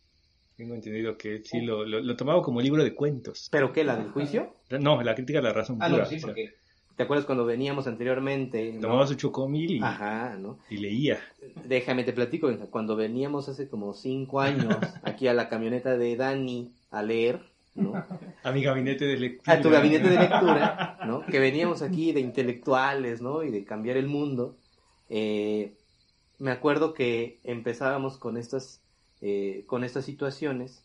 Tengo entendido que sí lo, lo, lo tomaba como libro de cuentos. ¿Pero qué? ¿La del juicio? No, la crítica de la razón Ah, pura. no, sí, o sea, porque ¿te acuerdas cuando veníamos anteriormente? no? Tomaba su chocomil y, Ajá, ¿no? y leía. Déjame te platico, cuando veníamos hace como cinco años aquí a la camioneta de Dani a leer, ¿no? A mi gabinete de lectura. A tu gabinete de lectura, ¿no? Que veníamos aquí de intelectuales, ¿no? Y de cambiar el mundo. Eh, me acuerdo que empezábamos con estas, eh, con estas situaciones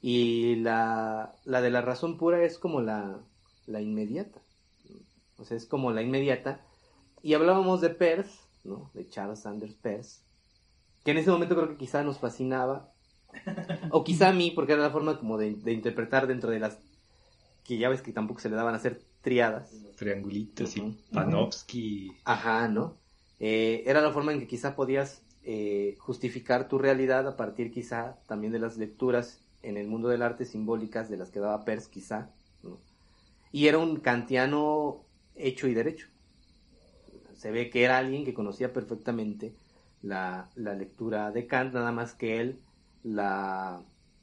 y la, la de la razón pura es como la, la inmediata. O sea, es como la inmediata. Y hablábamos de Peirce, ¿no? De Charles Sanders Peirce, que en ese momento creo que quizá nos fascinaba. O quizá a mí, porque era la forma como de, de interpretar dentro de las que ya ves que tampoco se le daban a hacer triadas. Triangulitos y Panofsky. Ajá, ¿no? Eh, era la forma en que quizá podías eh, justificar tu realidad a partir quizá también de las lecturas en el mundo del arte simbólicas de las que daba Peirce quizá, ¿no? Y era un kantiano hecho y derecho. Se ve que era alguien que conocía perfectamente la, la lectura de Kant, nada más que él la,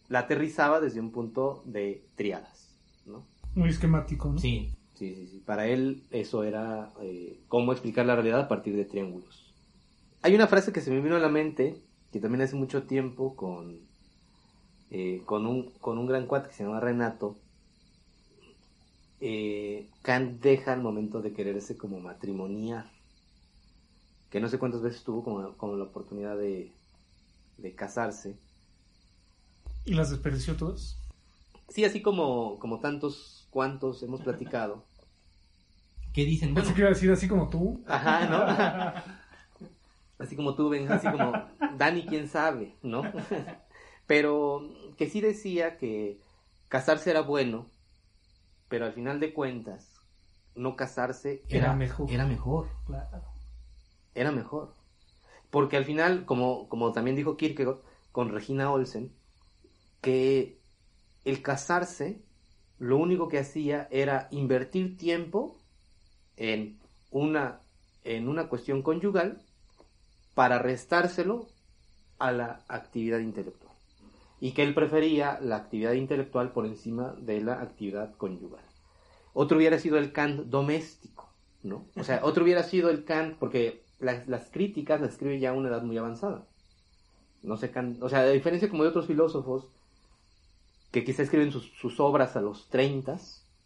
la aterrizaba desde un punto de triadas, ¿no? Muy esquemático, ¿no? Sí, sí, sí, sí. Para él eso era eh, cómo explicar la realidad a partir de triángulos. Hay una frase que se me vino a la mente, que también hace mucho tiempo con, eh, con, un, con un gran cuate que se llama Renato. Eh, Kant deja al momento de quererse como matrimoniar. Que no sé cuántas veces tuvo como, como la oportunidad de, de casarse. Y las desperdició todas. Sí, así como, como tantos cuantos hemos platicado. ¿Qué dicen? Pensé que iba a decir así como tú. Ajá, ¿no? Así como tú, Ben, así como Dani, quién sabe, ¿no? Pero que sí decía que casarse era bueno, pero al final de cuentas, no casarse Era era, mejor. Era mejor, Claro. era mejor. Porque al final, como, como también dijo Kierkegaard con Regina Olsen, que el casarse lo único que hacía era invertir tiempo en una, en una cuestión conyugal para restárselo a la actividad intelectual. Y que él prefería la actividad intelectual por encima de la actividad conyugal. Otro hubiera sido el Kant doméstico, ¿no? O sea, otro hubiera sido el Kant, porque las, las críticas las escribe ya a una edad muy avanzada. No sé, Kant, o sea, a diferencia como de otros filósofos que quizá escriben sus, sus obras a los 30,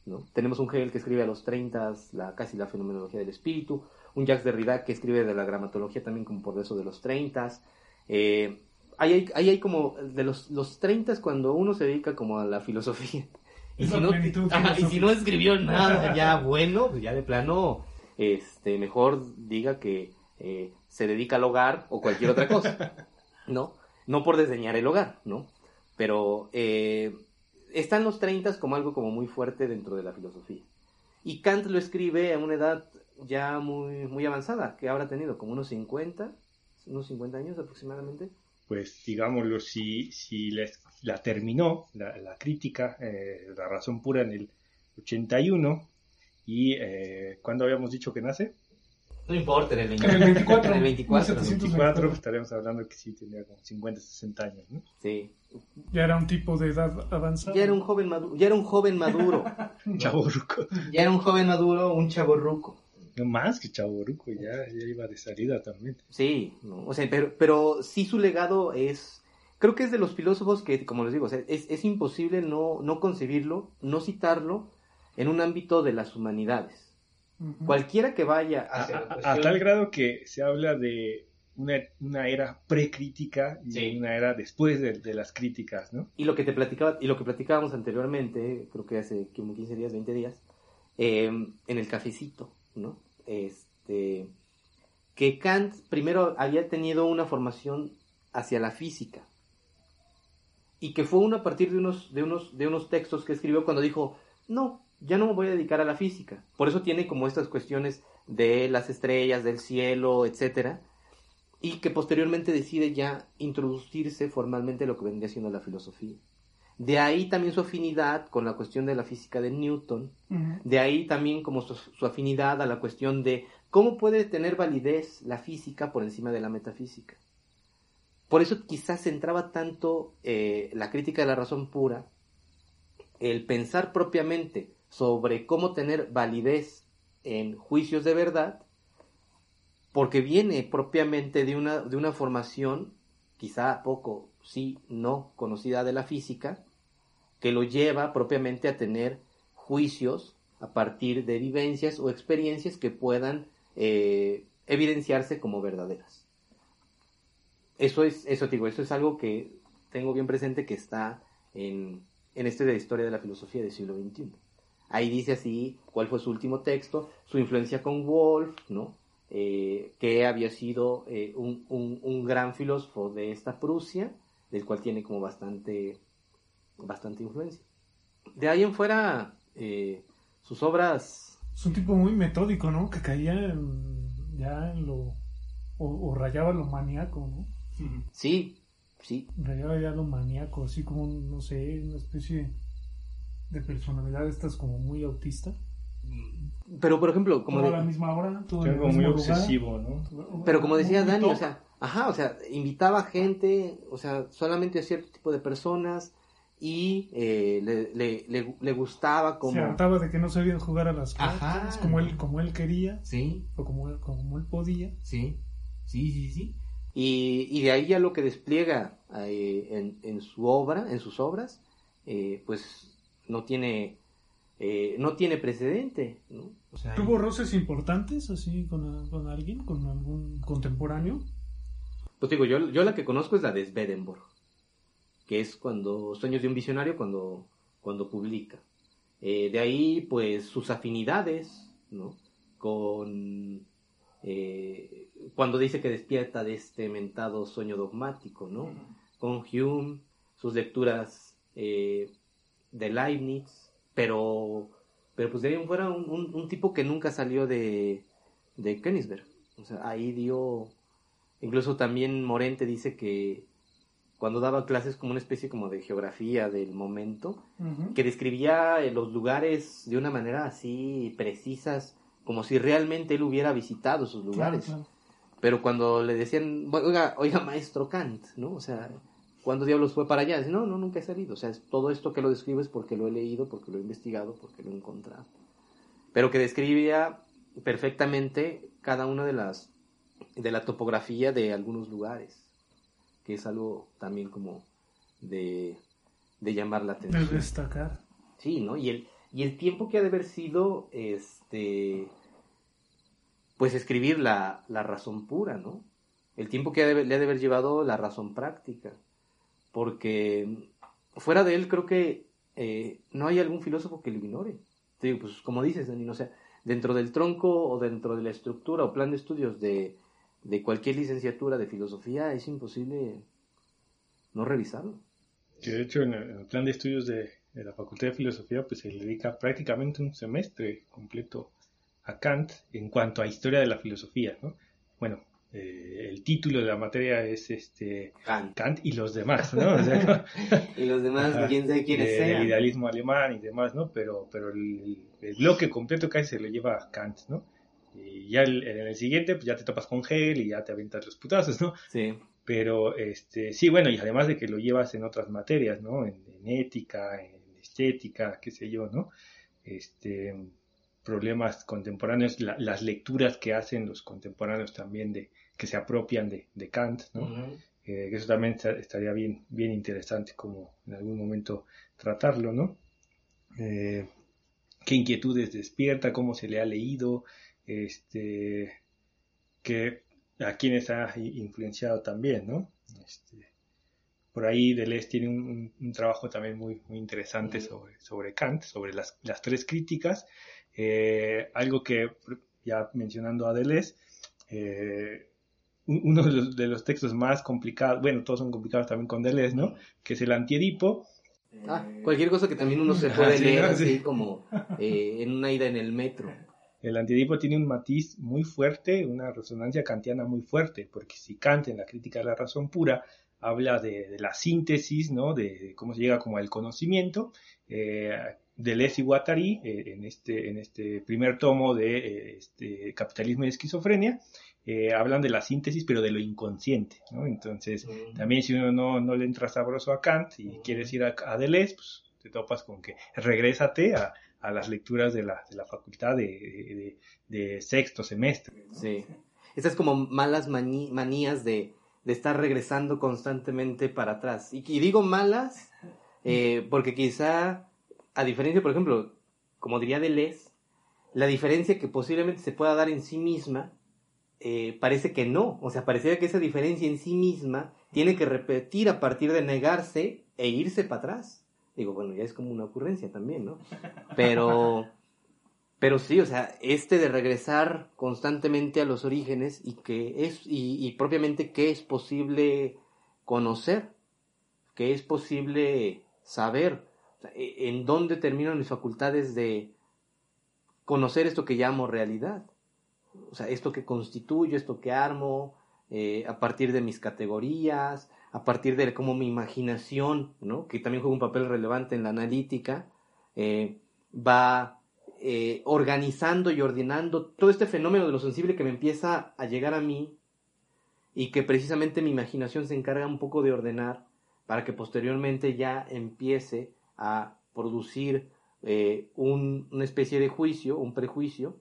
¿no? Tenemos un Hegel que escribe a los 30 la, casi la fenomenología del espíritu, un Jacques Derrida que escribe de la gramatología también como por eso de los 30. Eh, ahí, hay, ahí hay como de los, los 30 cuando uno se dedica como a la filosofía. Y si, no, ajá, y si no escribió nada ya bueno, pues ya de plano, este, mejor diga que eh, se dedica al hogar o cualquier otra cosa, ¿no? No por desdeñar el hogar, ¿no? Pero eh, están los 30 como algo como muy fuerte dentro de la filosofía. Y Kant lo escribe a una edad ya muy, muy avanzada, que habrá tenido como unos 50, unos 50 años aproximadamente. Pues digámoslo, si, si la, terminó, la, la crítica, eh, la razón pura en el 81, y eh, ¿cuándo habíamos dicho que nace? No importa, en el, En el 24. En el 24. 1724. 24, estaremos hablando que sí tenía como 50, 60 años, ¿no? Sí. Ya era un tipo de edad avanzada. Ya era un joven maduro, ya era un joven maduro, Un chaborruco. ya era un joven maduro, un chavo ruco. No más que chaborruco, ya, ya iba de salida también. Sí, no, o sea, pero, pero sí su legado es, creo que es de los filósofos que, como les digo, o sea, es, es imposible no, no concebirlo, no citarlo en un ámbito de las humanidades. Cualquiera que vaya A, la a- tal grado que se habla de una, una era precrítica y Sí. una era después de, de las críticas, ¿no? Y lo que te platicaba, y lo que platicábamos anteriormente, creo que hace como 15 días, 20 días, eh, en el cafecito, ¿no? Este, que Kant primero había tenido una formación hacia la física. Y que fue uno a partir de unos, de unos, de unos textos que escribió cuando dijo, no, ya no me voy a dedicar a la física. Por eso tiene como estas cuestiones de las estrellas, del cielo, etcétera, y que posteriormente decide ya introducirse formalmente lo que vendría siendo la filosofía. De ahí también su afinidad con la cuestión de la física de Newton, de ahí también como su, afinidad a la cuestión de cómo puede tener validez la física por encima de la metafísica. Por eso quizás centraba tanto eh, la crítica de la razón pura, el pensar propiamente sobre cómo tener validez en juicios de verdad, porque viene propiamente de una, de una formación, quizá poco, sí, no conocida de la física, que lo lleva propiamente a tener juicios a partir de vivencias o experiencias que puedan eh, evidenciarse como verdaderas. Eso es, eso digo, eso es algo que tengo bien presente que está en, en este de la historia de la filosofía del siglo XXI. Ahí dice así cuál fue su último texto, su influencia con Wolf, ¿no? Eh, que había sido eh, un, un, gran filósofo de esta Prusia, del cual tiene como bastante, bastante influencia. De ahí en fuera, eh, sus obras... Es un tipo muy metódico, ¿no? Que caía ya en lo... O, rayaba lo maníaco, ¿no? Sí, sí. Rayaba ya lo maníaco, así como, no sé, una especie de personalidad estas como muy autista. Pero, por ejemplo, como... a la misma hora, todo muy obsesivo, ¿no? Pero como decía Dani, o sea, ajá, o sea, invitaba gente, o sea, solamente a cierto tipo de personas y eh, le, le, le, gustaba como... Se hartaba de que no sabían jugar a las cartas como él, como él quería. Sí. O como él, como él podía. Sí, sí, sí, sí. Y, y de ahí ya lo que despliega eh, en, en, su obra, en sus obras, eh, pues no tiene eh, no tiene precedente. ¿no? ¿Tuvo roces importantes así con, con, alguien, con algún contemporáneo? Pues digo, yo, yo la que conozco es la de Swedenborg, que es cuando Sueños de un Visionario, cuando, cuando publica. Eh, de ahí, pues, sus afinidades, ¿no? Con... Eh, cuando dice que despierta de este mentado sueño dogmático, ¿no? Con Hume, sus lecturas de Leibniz, pero, pero pues de ahí fuera un, un, tipo que nunca salió de, de Königsberg. O sea, ahí dio, incluso también Morente dice que cuando daba clases como una especie como de geografía del momento, que describía eh, los lugares de una manera así precisas, como si realmente él hubiera visitado esos lugares. Pero cuando le decían, oiga, oiga, maestro Kant, ¿no? O sea, ¿Cuándo diablos fue para allá? Dice, no, no, nunca he salido. O sea, todo esto que lo describo es porque lo he leído, porque lo he investigado, porque lo he encontrado. Pero que describía perfectamente cada una de las de la topografía de algunos lugares, que es algo también como de, de llamar la atención. De destacar. Sí, ¿no? Y el, y el tiempo que ha de haber sido, este, pues escribir la, la razón pura, ¿no? El tiempo que le ha de haber llevado la razón práctica porque fuera de él creo que eh, no hay algún filósofo que lo ignore. pues como dices, Dani, o sea, dentro del tronco o dentro de la estructura o plan de estudios de, de cualquier licenciatura de filosofía es imposible no revisarlo. Que de hecho en el, plan de estudios de, de, la Facultad de Filosofía pues se dedica prácticamente un semestre completo a Kant en cuanto a historia de la filosofía, ¿no? Bueno, eh, el título de la materia es este Kant, y los demás, ¿no? y los demás, quién sabe quiénes sean. El idealismo alemán y demás, ¿no? Pero, pero el, bloque completo casi se lo lleva Kant, ¿no? Y ya en el siguiente, pues ya te topas con Hegel y ya te aventas los putazos, ¿no? Sí. Pero, este, sí, bueno, y además de que lo llevas en otras materias, ¿no? En, ética, en estética, qué sé yo, ¿no? Este, problemas contemporáneos, las lecturas que hacen los contemporáneos también de, que se apropian de, de Kant, ¿no? Eh, eso también estaría bien, bien interesante como en algún momento tratarlo, ¿no? Eh, qué inquietudes despierta, cómo se le ha leído, este, que, a quienes ha influenciado también, ¿no? Este, por ahí Deleuze tiene un, trabajo también muy, muy interesante sobre, sobre Kant, sobre las, las tres críticas, eh, algo que ya mencionando a Deleuze, uno de los, textos más complicados, bueno, todos son complicados también con Deleuze, ¿no? Que es el Antiedipo. Ah, cualquier cosa que también uno se puede leer así como eh, en una ida en el metro. El Antiedipo tiene un matiz muy fuerte, una resonancia kantiana muy fuerte, porque si Kant en la crítica de la razón pura habla de, la síntesis, ¿no? De, cómo se llega como al conocimiento, eh, Deleuze y Guattari, eh, en, este, en este primer tomo de eh, este, Capitalismo y Esquizofrenia, eh, hablan de la síntesis, pero de lo inconsciente, ¿no? Entonces, mm. también si uno no, no, le entra sabroso a Kant y quieres ir a, Deleuze, pues te topas con que regrésate a, a las lecturas de la, de la facultad de, de, sexto semestre. Sí. Esas como malas manías de, de estar regresando constantemente para atrás. Y, y digo malas porque quizá a diferencia, por ejemplo, como diría Deleuze, la diferencia que posiblemente se pueda dar en sí misma, eh, parece que no. O sea, pareciera que esa diferencia en sí misma tiene que repetir a partir de negarse e irse para atrás. Digo, bueno, ya es como una ocurrencia también, ¿no? Pero, pero sí, o sea, este de regresar constantemente a los orígenes y que es, y, y propiamente qué es posible conocer, qué es posible saber, ¿En dónde terminan mis facultades de conocer esto que llamo realidad? O sea, esto que constituyo, esto que armo, eh, a partir de mis categorías, a partir de cómo mi imaginación, ¿no? que también juega un papel relevante en la analítica, eh, va eh, organizando y ordenando todo este fenómeno de lo sensible que me empieza a llegar a mí y que precisamente mi imaginación se encarga un poco de ordenar para que posteriormente ya empiece a producir eh, una especie de juicio, un prejuicio,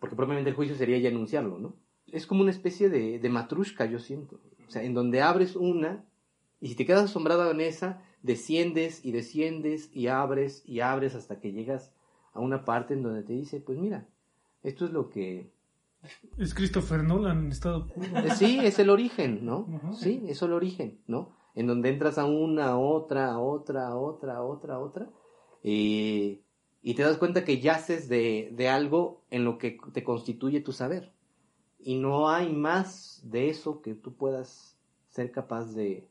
porque probablemente el juicio sería ya enunciarlo, ¿no? Es como una especie de, de matrushka, yo siento. O sea, en donde abres una, y si te quedas asombrado en esa, desciendes y desciendes y abres y abres hasta que llegas a una parte en donde te dice, pues mira, esto es lo que... Es Christopher Nolan en estado puro. Sí, es el origen, ¿no? Sí, es el origen, ¿no? En donde entras a una, otra, otra, otra, otra, otra, y, y te das cuenta que yaces de, de algo en lo que te constituye tu saber. Y no hay más de eso que tú puedas ser capaz de,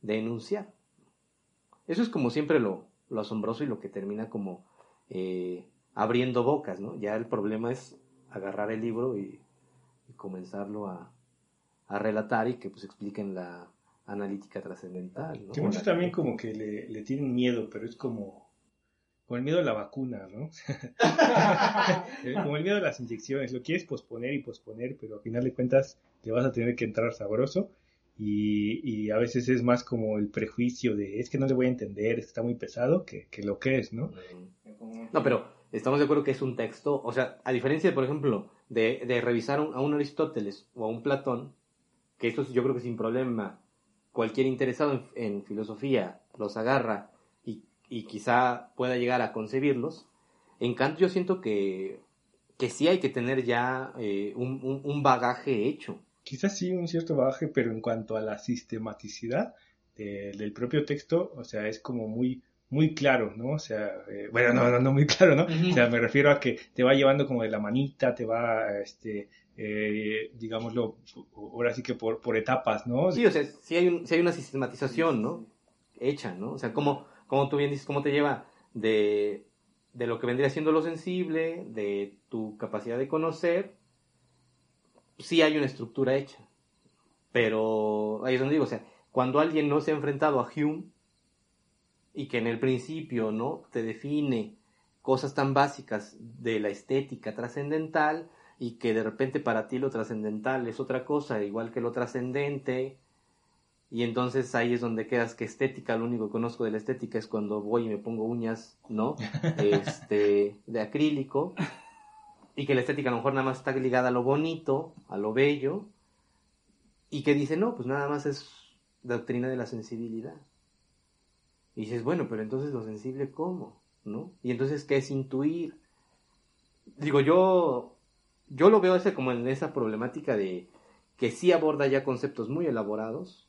de enunciar. Eso es como siempre lo, lo asombroso y lo que termina como eh, abriendo bocas, ¿no? Ya el problema es agarrar el libro y, comenzarlo a, a, relatar y que pues expliquen la, analítica trascendental. Que muchos también como que le, tienen miedo, pero es como, como el miedo a la vacuna, ¿no? como el miedo a las inyecciones, lo quieres posponer y posponer, pero al final de cuentas te vas a tener que entrar sabroso. Y, a veces es más como el prejuicio de es que no le voy a entender, está muy pesado, que, lo que es, ¿no? No, pero estamos de acuerdo que es un texto, o sea, a diferencia, por ejemplo, de, de revisar a un Aristóteles o a un Platón, que esto yo creo que sin problema cualquier interesado en, filosofía los agarra y, y, quizá pueda llegar a concebirlos, en Kant yo siento que, que sí hay que tener ya eh, un, un, bagaje hecho. Quizás sí, un cierto bagaje, pero en cuanto a la sistematicidad del propio texto, o sea, es como muy muy claro, ¿no? O sea, eh, bueno, no, no, no muy claro, ¿no? O sea, me refiero a que te va llevando como de la manita, te va, este, eh, digámoslo, ahora sí que por, por etapas, ¿no? Sí, o sea, sí hay, un, hay una sistematización, ¿no? Hecha, ¿no? O sea, como, como tú bien dices, cómo te lleva de, de lo que vendría siendo lo sensible, de tu capacidad de conocer, sí hay una estructura hecha. Pero ahí es donde digo, o sea, cuando alguien no se ha enfrentado a Hume y que en el principio, ¿no? Te define cosas tan básicas de la estética trascendental, y que de repente para ti lo trascendental es otra cosa, igual que lo trascendente, y entonces ahí es donde quedas que estética, lo único que conozco de la estética es cuando voy y me pongo uñas, ¿no? Este, de acrílico, y que la estética a lo mejor nada más está ligada a lo bonito, a lo bello, y que dice, no, pues nada más es doctrina de la sensibilidad. Y dices, bueno, pero entonces lo sensible, ¿cómo? ¿No? Y entonces, ¿qué es intuir? Digo, yo yo lo veo ese como en esa problemática de que sí aborda ya conceptos muy elaborados,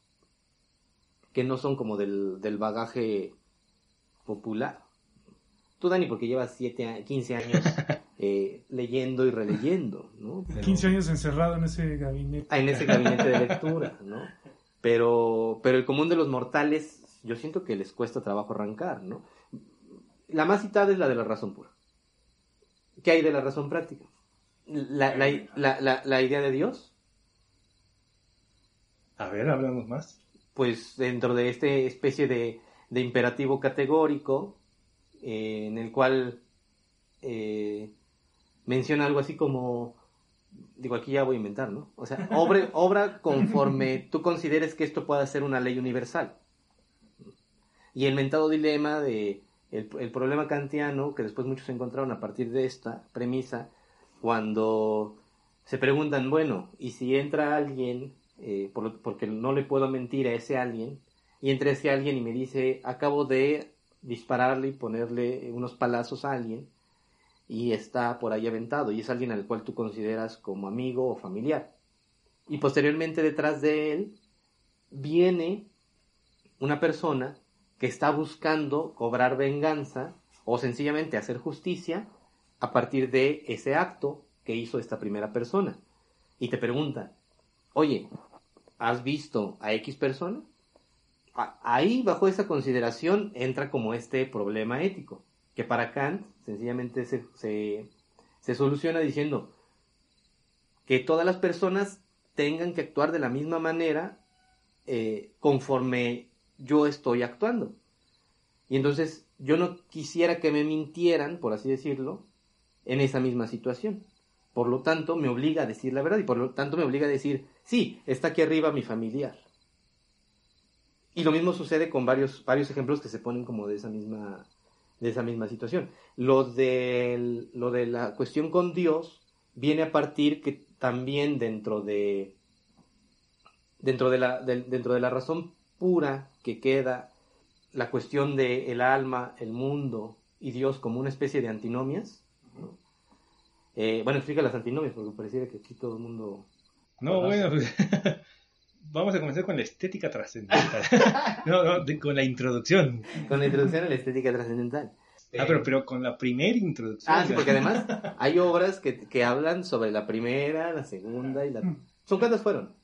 que no son como del, del bagaje popular. Tú, Dani, porque llevas 7, 15 años eh, leyendo y releyendo, ¿no? 15 años encerrado en ese gabinete. Ah, en ese gabinete de lectura, ¿no? Pero, pero el común de los mortales, yo siento que les cuesta trabajo arrancar, ¿no? La más citada es la de la razón pura. ¿Qué hay de la razón práctica? La, la, la, la idea de Dios, A ver, hablamos más. pues dentro de esta especie de, de imperativo categórico, eh, en el cual eh, menciona algo así como, digo, aquí ya voy a inventar, ¿no? O sea, obre- obra conforme tú consideres que esto pueda ser una ley universal. Y el mentado dilema de el, el problema kantiano, que después muchos encontraron a partir de esta premisa, cuando se preguntan, bueno, ¿y si entra alguien, eh, porque no le puedo mentir a ese alguien, y entra ese alguien y me dice, acabo de dispararle y ponerle unos palazos a alguien, y está por ahí aventado, y es alguien al cual tú consideras como amigo o familiar. Y posteriormente detrás de él viene una persona que está buscando cobrar venganza o sencillamente hacer justicia a partir de ese acto que hizo esta primera persona. Y te pregunta, oye, ¿has visto a X persona? Ahí, bajo esa consideración, entra como este problema ético, que para Kant sencillamente se, se, se soluciona diciendo que todas las personas tengan que actuar de la misma manera eh, conforme yo estoy actuando. Y entonces yo no quisiera que me mintieran, por así decirlo, en esa misma situación. Por lo tanto, me obliga a decir la verdad y por lo tanto me obliga a decir, sí, está aquí arriba mi familiar. Y lo mismo sucede con varios, varios ejemplos que se ponen como de esa misma, de esa misma situación. Lo, del- lo de la cuestión con Dios viene a partir que también dentro de, dentro de la, del- dentro de la razón pura que queda la cuestión de el alma, el mundo y Dios como una especie de antinomias. ¿No? Eh, bueno, explica las antinomias porque pareciera que aquí todo el mundo... No, Conoce. bueno, pues, vamos a comenzar con la estética trascendental. no, no, de- con la introducción. Con la introducción a la estética trascendental. Ah, pero, pero con la primera introducción. Ah, sí, porque además hay obras que, que hablan sobre la primera, la segunda y la... ¿Son cuántas fueron?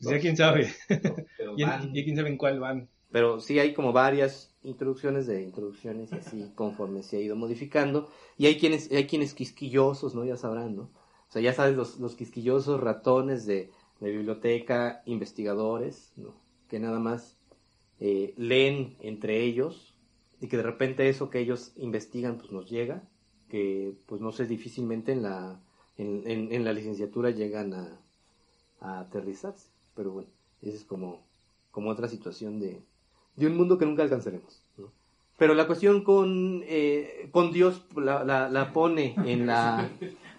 Ya quién sabe. Ya, van- ya quién sabe en cuál van. Pero sí hay como varias introducciones de introducciones y así conforme se ha ido modificando. Y hay quienes, hay quienes quisquillosos, ¿no? Ya sabrán, ¿no? O sea, ya sabes, los, los quisquillosos ratones de, de biblioteca, investigadores, ¿no? Que nada más eh, leen entre ellos y que de repente eso que ellos investigan pues nos llega, que pues no sé, difícilmente en la, en, en- en la licenciatura llegan a, a aterrizarse. Pero bueno, esa es como, como otra situación de, de un mundo que nunca alcanzaremos. Pero la cuestión con, eh, con Dios la, la- la pone en la,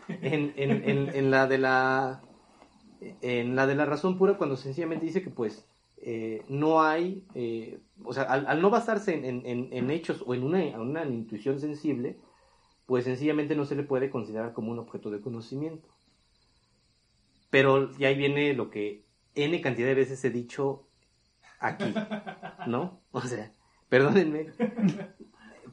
en, en- en- la de la, en la de la razón pura cuando sencillamente dice que pues eh, no hay, eh, o sea, al, no basarse en, hechos o en una, una intuición sensible, pues sencillamente no se le puede considerar como un objeto de conocimiento. Pero ya ahí viene lo que N cantidad de veces he dicho aquí, ¿no? O sea, perdónenme,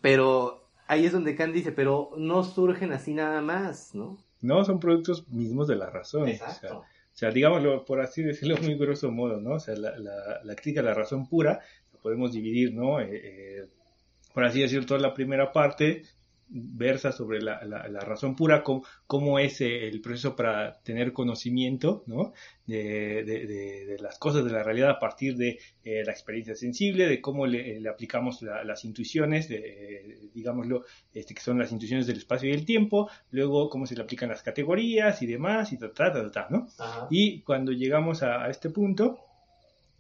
pero ahí es donde Kant dice, pero no surgen así nada más, ¿no? No, son productos mismos de la razón. O sea, o sea, digámoslo, por así decirlo, muy grosso modo, ¿no? O sea, la, la, la crítica a la razón pura la podemos dividir, ¿no? Eh, eh, por así decirlo, toda la primera parte versa sobre la, la, la razón pura, cómo, cómo es eh, el proceso para tener conocimiento, ¿no? De, de, de, de las cosas de la realidad a partir de eh, la experiencia sensible, de cómo le, le aplicamos la- las intuiciones, eh, digámoslo, este, que son las intuiciones del espacio y el tiempo, luego cómo se le aplican las categorías y demás, y ta, ta, ta, ta, ¿no? Ajá. Y cuando llegamos a, a este punto,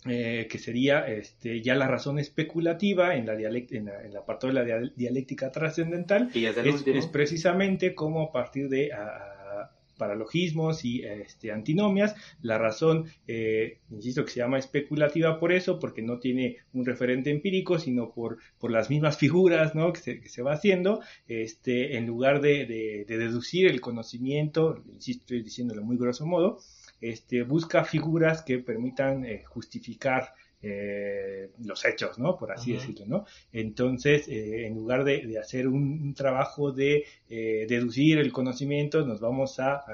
eh, que sería este, ya la razón especulativa en la, dialect en la, en la parte de la dial- dialéctica trascendental, es es, precisamente como a partir de a- a paralogismos y este, antinomias, la razón, eh, insisto, que se llama especulativa por eso, porque no tiene un referente empírico, sino por, por las mismas figuras ¿no? que, se, que se va haciendo, este, en lugar de, de- de deducir el conocimiento, insisto, estoy diciéndolo muy grosso modo, este, busca figuras que permitan eh, justificar eh, los hechos, ¿no? Por así decirlo, ¿no? Entonces, eh, en lugar de, hacer un, trabajo de eh, deducir el conocimiento, nos vamos a,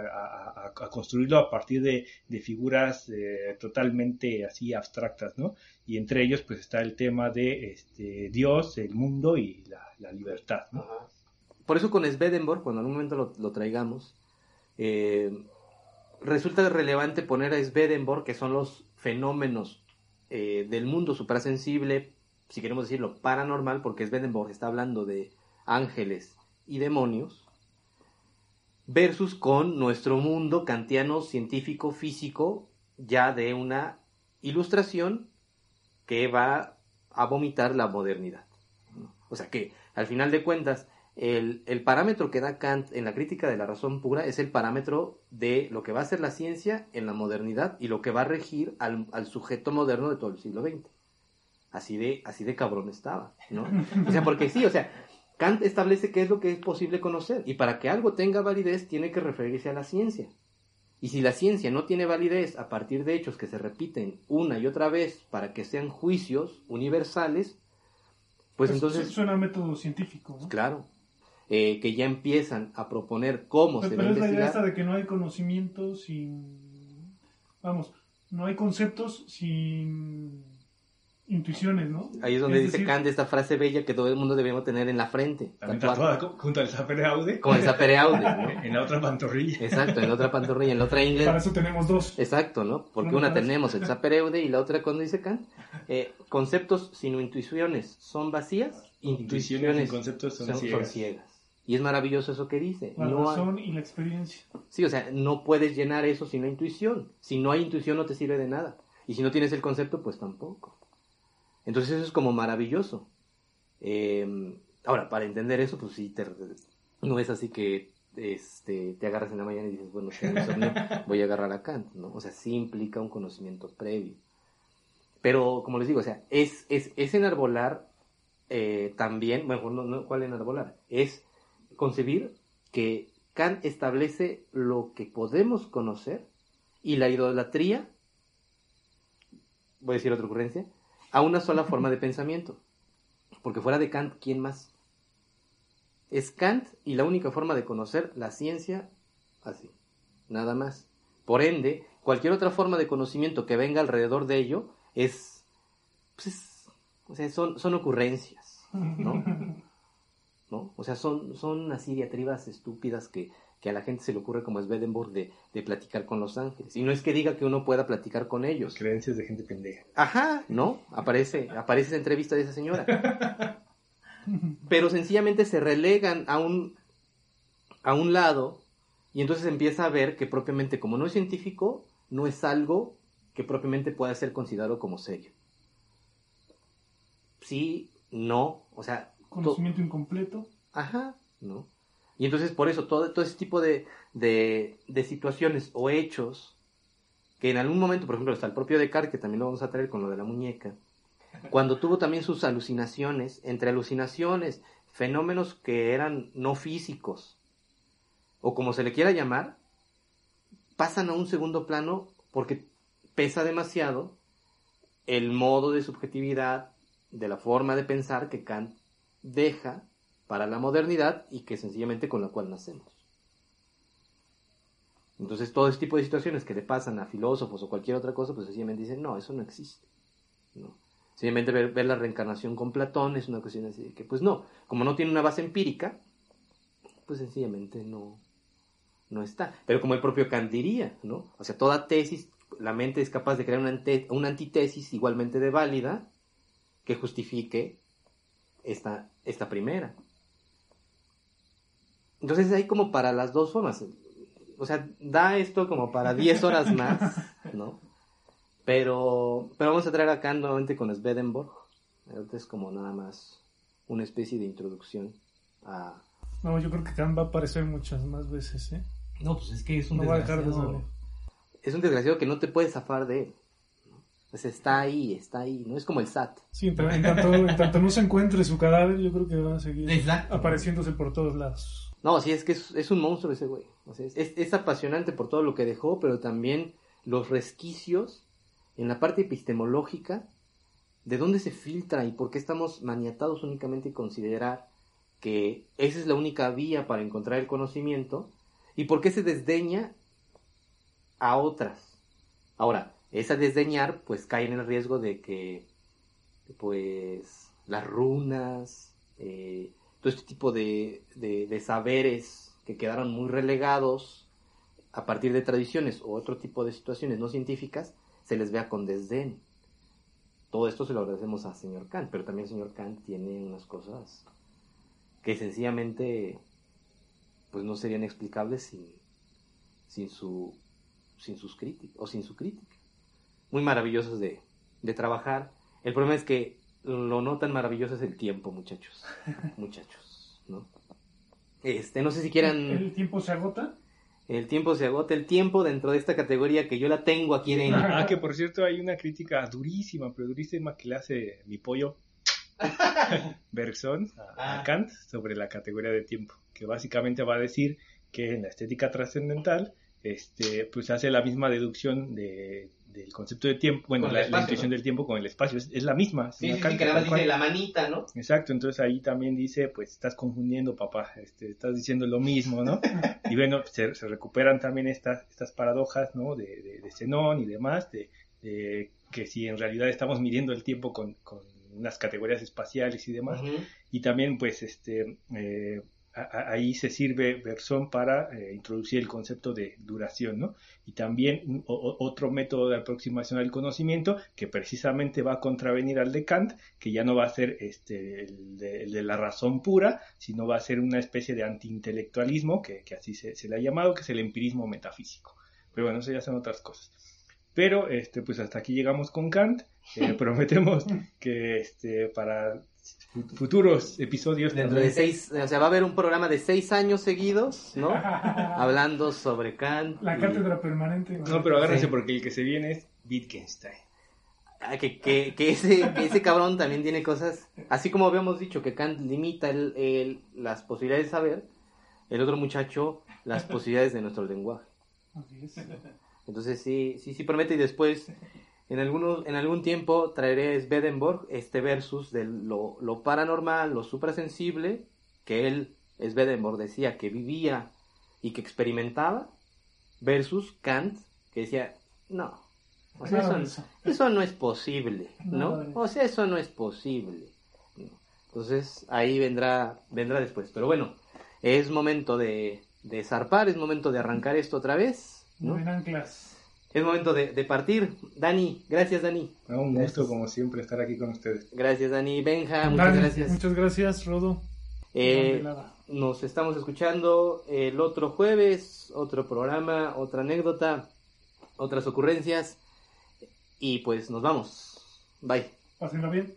construirlo a partir de, figuras totalmente así abstractas, ¿no? Y entre ellos, pues está el tema de este, Dios, el mundo y la, libertad, ¿no? Por eso con Swedenborg, cuando en algún momento lo, lo traigamos, resulta relevante poner a Swedenborg, que son los fenómenos eh, del mundo suprasensible, si queremos decirlo, paranormal, porque Swedenborg está hablando de ángeles y demonios, versus con nuestro mundo kantiano científico físico, ya de una ilustración que va a vomitar la modernidad. O sea que, al final de cuentas, el, parámetro que da Kant en la crítica de la razón pura es el parámetro de lo que va a ser la ciencia en la modernidad y lo que va a regir al, sujeto moderno de todo el siglo XX. Así de, así de cabrón estaba, ¿no? O sea, porque sí, o sea, Kant establece qué es lo que es posible conocer y para que algo tenga validez tiene que referirse a la ciencia. Y si la ciencia no tiene validez a partir de hechos que se repiten una y otra vez para que sean juicios universales, pues, pues entonces... Suena a método científico, ¿no? Claro, eh, que ya empiezan a proponer cómo se va a investigar. Pero es la idea esta de que no hay conocimiento sin... Vamos, no hay conceptos sin intuiciones, ¿no? Ahí es donde dice Kant esta frase bella que todo el mundo debemos tener en la frente. También tatuada junto al. Con el sapereaude. en la otra pantorrilla. Exacto, en la otra pantorrilla, en la otra ingle. Para eso tenemos dos. Exacto, ¿no? Porque una tenemos el sapereude y la otra, cuando dice Kant, eh, conceptos sin intuiciones son vacías, intuiciones, y conceptos son, ciegas. Y es maravilloso eso que dice. La razón y la experiencia. Sí, o sea, no puedes llenar eso sin la intuición. Si no hay intuición no te sirve de nada. Y si no tienes el concepto, pues tampoco. Entonces eso es como maravilloso. Em, ahora, para entender eso, pues sí, no es así que este, te agarras en la mañana y dices, bueno, voy a agarrar a Kant, ¿no? O sea, sí implica un conocimiento previo. Pero, como les digo, o sea, es, es, es enarbolar eh, también, bueno, no, no, ¿cuál enarbolar? Es concebir que Kant establece lo que podemos conocer y la idolatría, voy a decir otra ocurrencia, a una sola forma de pensamiento. Porque fuera de Kant, ¿quién más? Es Kant y la única forma de conocer la ciencia así, nada más. Por ende, cualquier otra forma de conocimiento que venga alrededor de ello es, pues o sea, son, son ocurrencias, ¿no? ¿no? O sea, son, son así diatribas estúpidas que, a la gente se le ocurre como es Bedenburg de, de platicar con los ángeles. Y no es que diga que uno pueda platicar con ellos. Creencias de gente pendeja. Ajá, ¿no? Aparece, aparece esa entrevista de esa señora. Pero sencillamente se relegan a un, a un lado y entonces empieza a ver que propiamente como no es científico, no es algo que propiamente pueda ser considerado como serio. Sí, no, o sea, conocimiento incompleto. Ajá, ¿no? Y entonces por eso todo, todo ese tipo de, de, situaciones o hechos que en algún momento, por ejemplo, está el propio Descartes, que también lo vamos a traer con lo de la muñeca, cuando tuvo también sus alucinaciones, entre alucinaciones, fenómenos que eran no físicos, o como se le quiera llamar, pasan a un segundo plano porque pesa demasiado el modo de subjetividad, de la forma de pensar que Kant deja para la modernidad y que sencillamente con la cual nacemos. Entonces todo este tipo de situaciones que le pasan a filósofos o cualquier otra cosa, pues sencillamente dicen, no, eso no existe. ¿no? Sencillamente ver, la reencarnación con Platón es una cuestión así de que, pues no, como no tiene una base empírica, pues sencillamente no, no está. Pero como el propio Kant diría, ¿no? O sea, toda tesis, la mente es capaz de crear una, una antitesis igualmente de válida que justifique esta, esta primera. Entonces hay como para las dos formas. O sea, da esto como para 10 horas más, ¿no? Pero, pero vamos a traer acá nuevamente con Swedenborg. Ahorita es como nada más una especie de introducción a... No, yo creo que Kant va a aparecer muchas más veces, ¿eh? No, pues es que es un desgraciado. es un desgraciado que no te puedes zafar de él. Pues está ahí, está ahí, no es como el SAT. Sí, pero en tanto, no se encuentre su cadáver, yo creo que va a seguir apareciéndose por todos lados. No, sí, es que es, un monstruo ese güey. es, apasionante por todo lo que dejó, pero también los resquicios en la parte epistemológica ¿De dónde se filtra y por qué estamos maniatados únicamente en considerar que esa es la única vía para encontrar el conocimiento? ¿Y por qué se desdeña a otras? Ahora, esa desdeñar pues cae en el riesgo de que pues las runas, eh, todo este tipo de, de, saberes que quedaron muy relegados a partir de tradiciones o otro tipo de situaciones no científicas, se les vea con desdén. Todo esto se lo agradecemos al señor Kant, pero también el señor Kant tiene unas cosas que sencillamente pues no serían explicables sin, sin su sin sus críticas o sin su crítica. Muy maravillosos de, de trabajar. El problema es que lo no tan maravilloso es el tiempo, muchachos. muchachos, ¿no? Este, no sé si quieran... ¿El tiempo se agota? El tiempo se agota, el tiempo dentro de esta categoría que yo la tengo aquí en... Ah, que por cierto hay una crítica durísima, pero durísima que le hace mi pollo Bergson a, a, ah. Kant sobre la categoría de tiempo, que básicamente va a decir que en la estética trascendental este, pues hace la misma deducción de del concepto de tiempo, bueno, la, intuición del tiempo con el espacio es, la misma. Sí, sí, que nada dice la manita, ¿no? Exacto, entonces ahí también dice, pues estás confundiendo, papá, este, estás diciendo lo mismo, ¿no? y bueno, se, recuperan también estas, estas paradojas, ¿no? De, de, de Zenón y demás, de, que si en realidad estamos midiendo el tiempo con, con unas categorías espaciales y demás, y también, pues, este... Eh, ahí se sirve Bersón para eh, introducir el concepto de duración, ¿no? Y también otro método de aproximación al conocimiento que precisamente va a contravenir al de Kant, que ya no va a ser este, el, de, la razón pura, sino va a ser una especie de antiintelectualismo, que, que así se, le ha llamado, que es el empirismo metafísico. Pero bueno, eso ya son otras cosas. Pero este, pues hasta aquí llegamos con Kant. Eh, prometemos que este, para futuros episodios. Dentro de seis, o sea, va a haber un programa de seis años seguidos, ¿no? Hablando sobre Kant. La cátedra permanente. No, pero agárrense porque el que se viene es Wittgenstein. Ah, que, que, que, ese, que ese cabrón también tiene cosas, así como habíamos dicho que Kant limita el, las posibilidades de saber, el otro muchacho las posibilidades de nuestro lenguaje. Entonces sí, sí, sí promete y después en, algunos, en algún tiempo traeré Swedenborg este versus de lo, lo paranormal, lo suprasensible, que él, Swedenborg, decía que vivía y que experimentaba, versus Kant, que decía, no, eso, no es posible, ¿no? O sea, eso no es posible. Entonces ahí vendrá, vendrá después. Pero bueno, es momento de, de zarpar, es momento de arrancar esto otra vez. ¿no? anclas. Es momento de, partir. Dani, gracias Dani. un gusto como siempre estar aquí con ustedes. Gracias Dani. Benja, muchas gracias. Muchas gracias Rodo. Eh, nos estamos escuchando el otro jueves, otro programa, otra anécdota, otras ocurrencias. Y pues nos vamos. Bye. Pásenlo bien.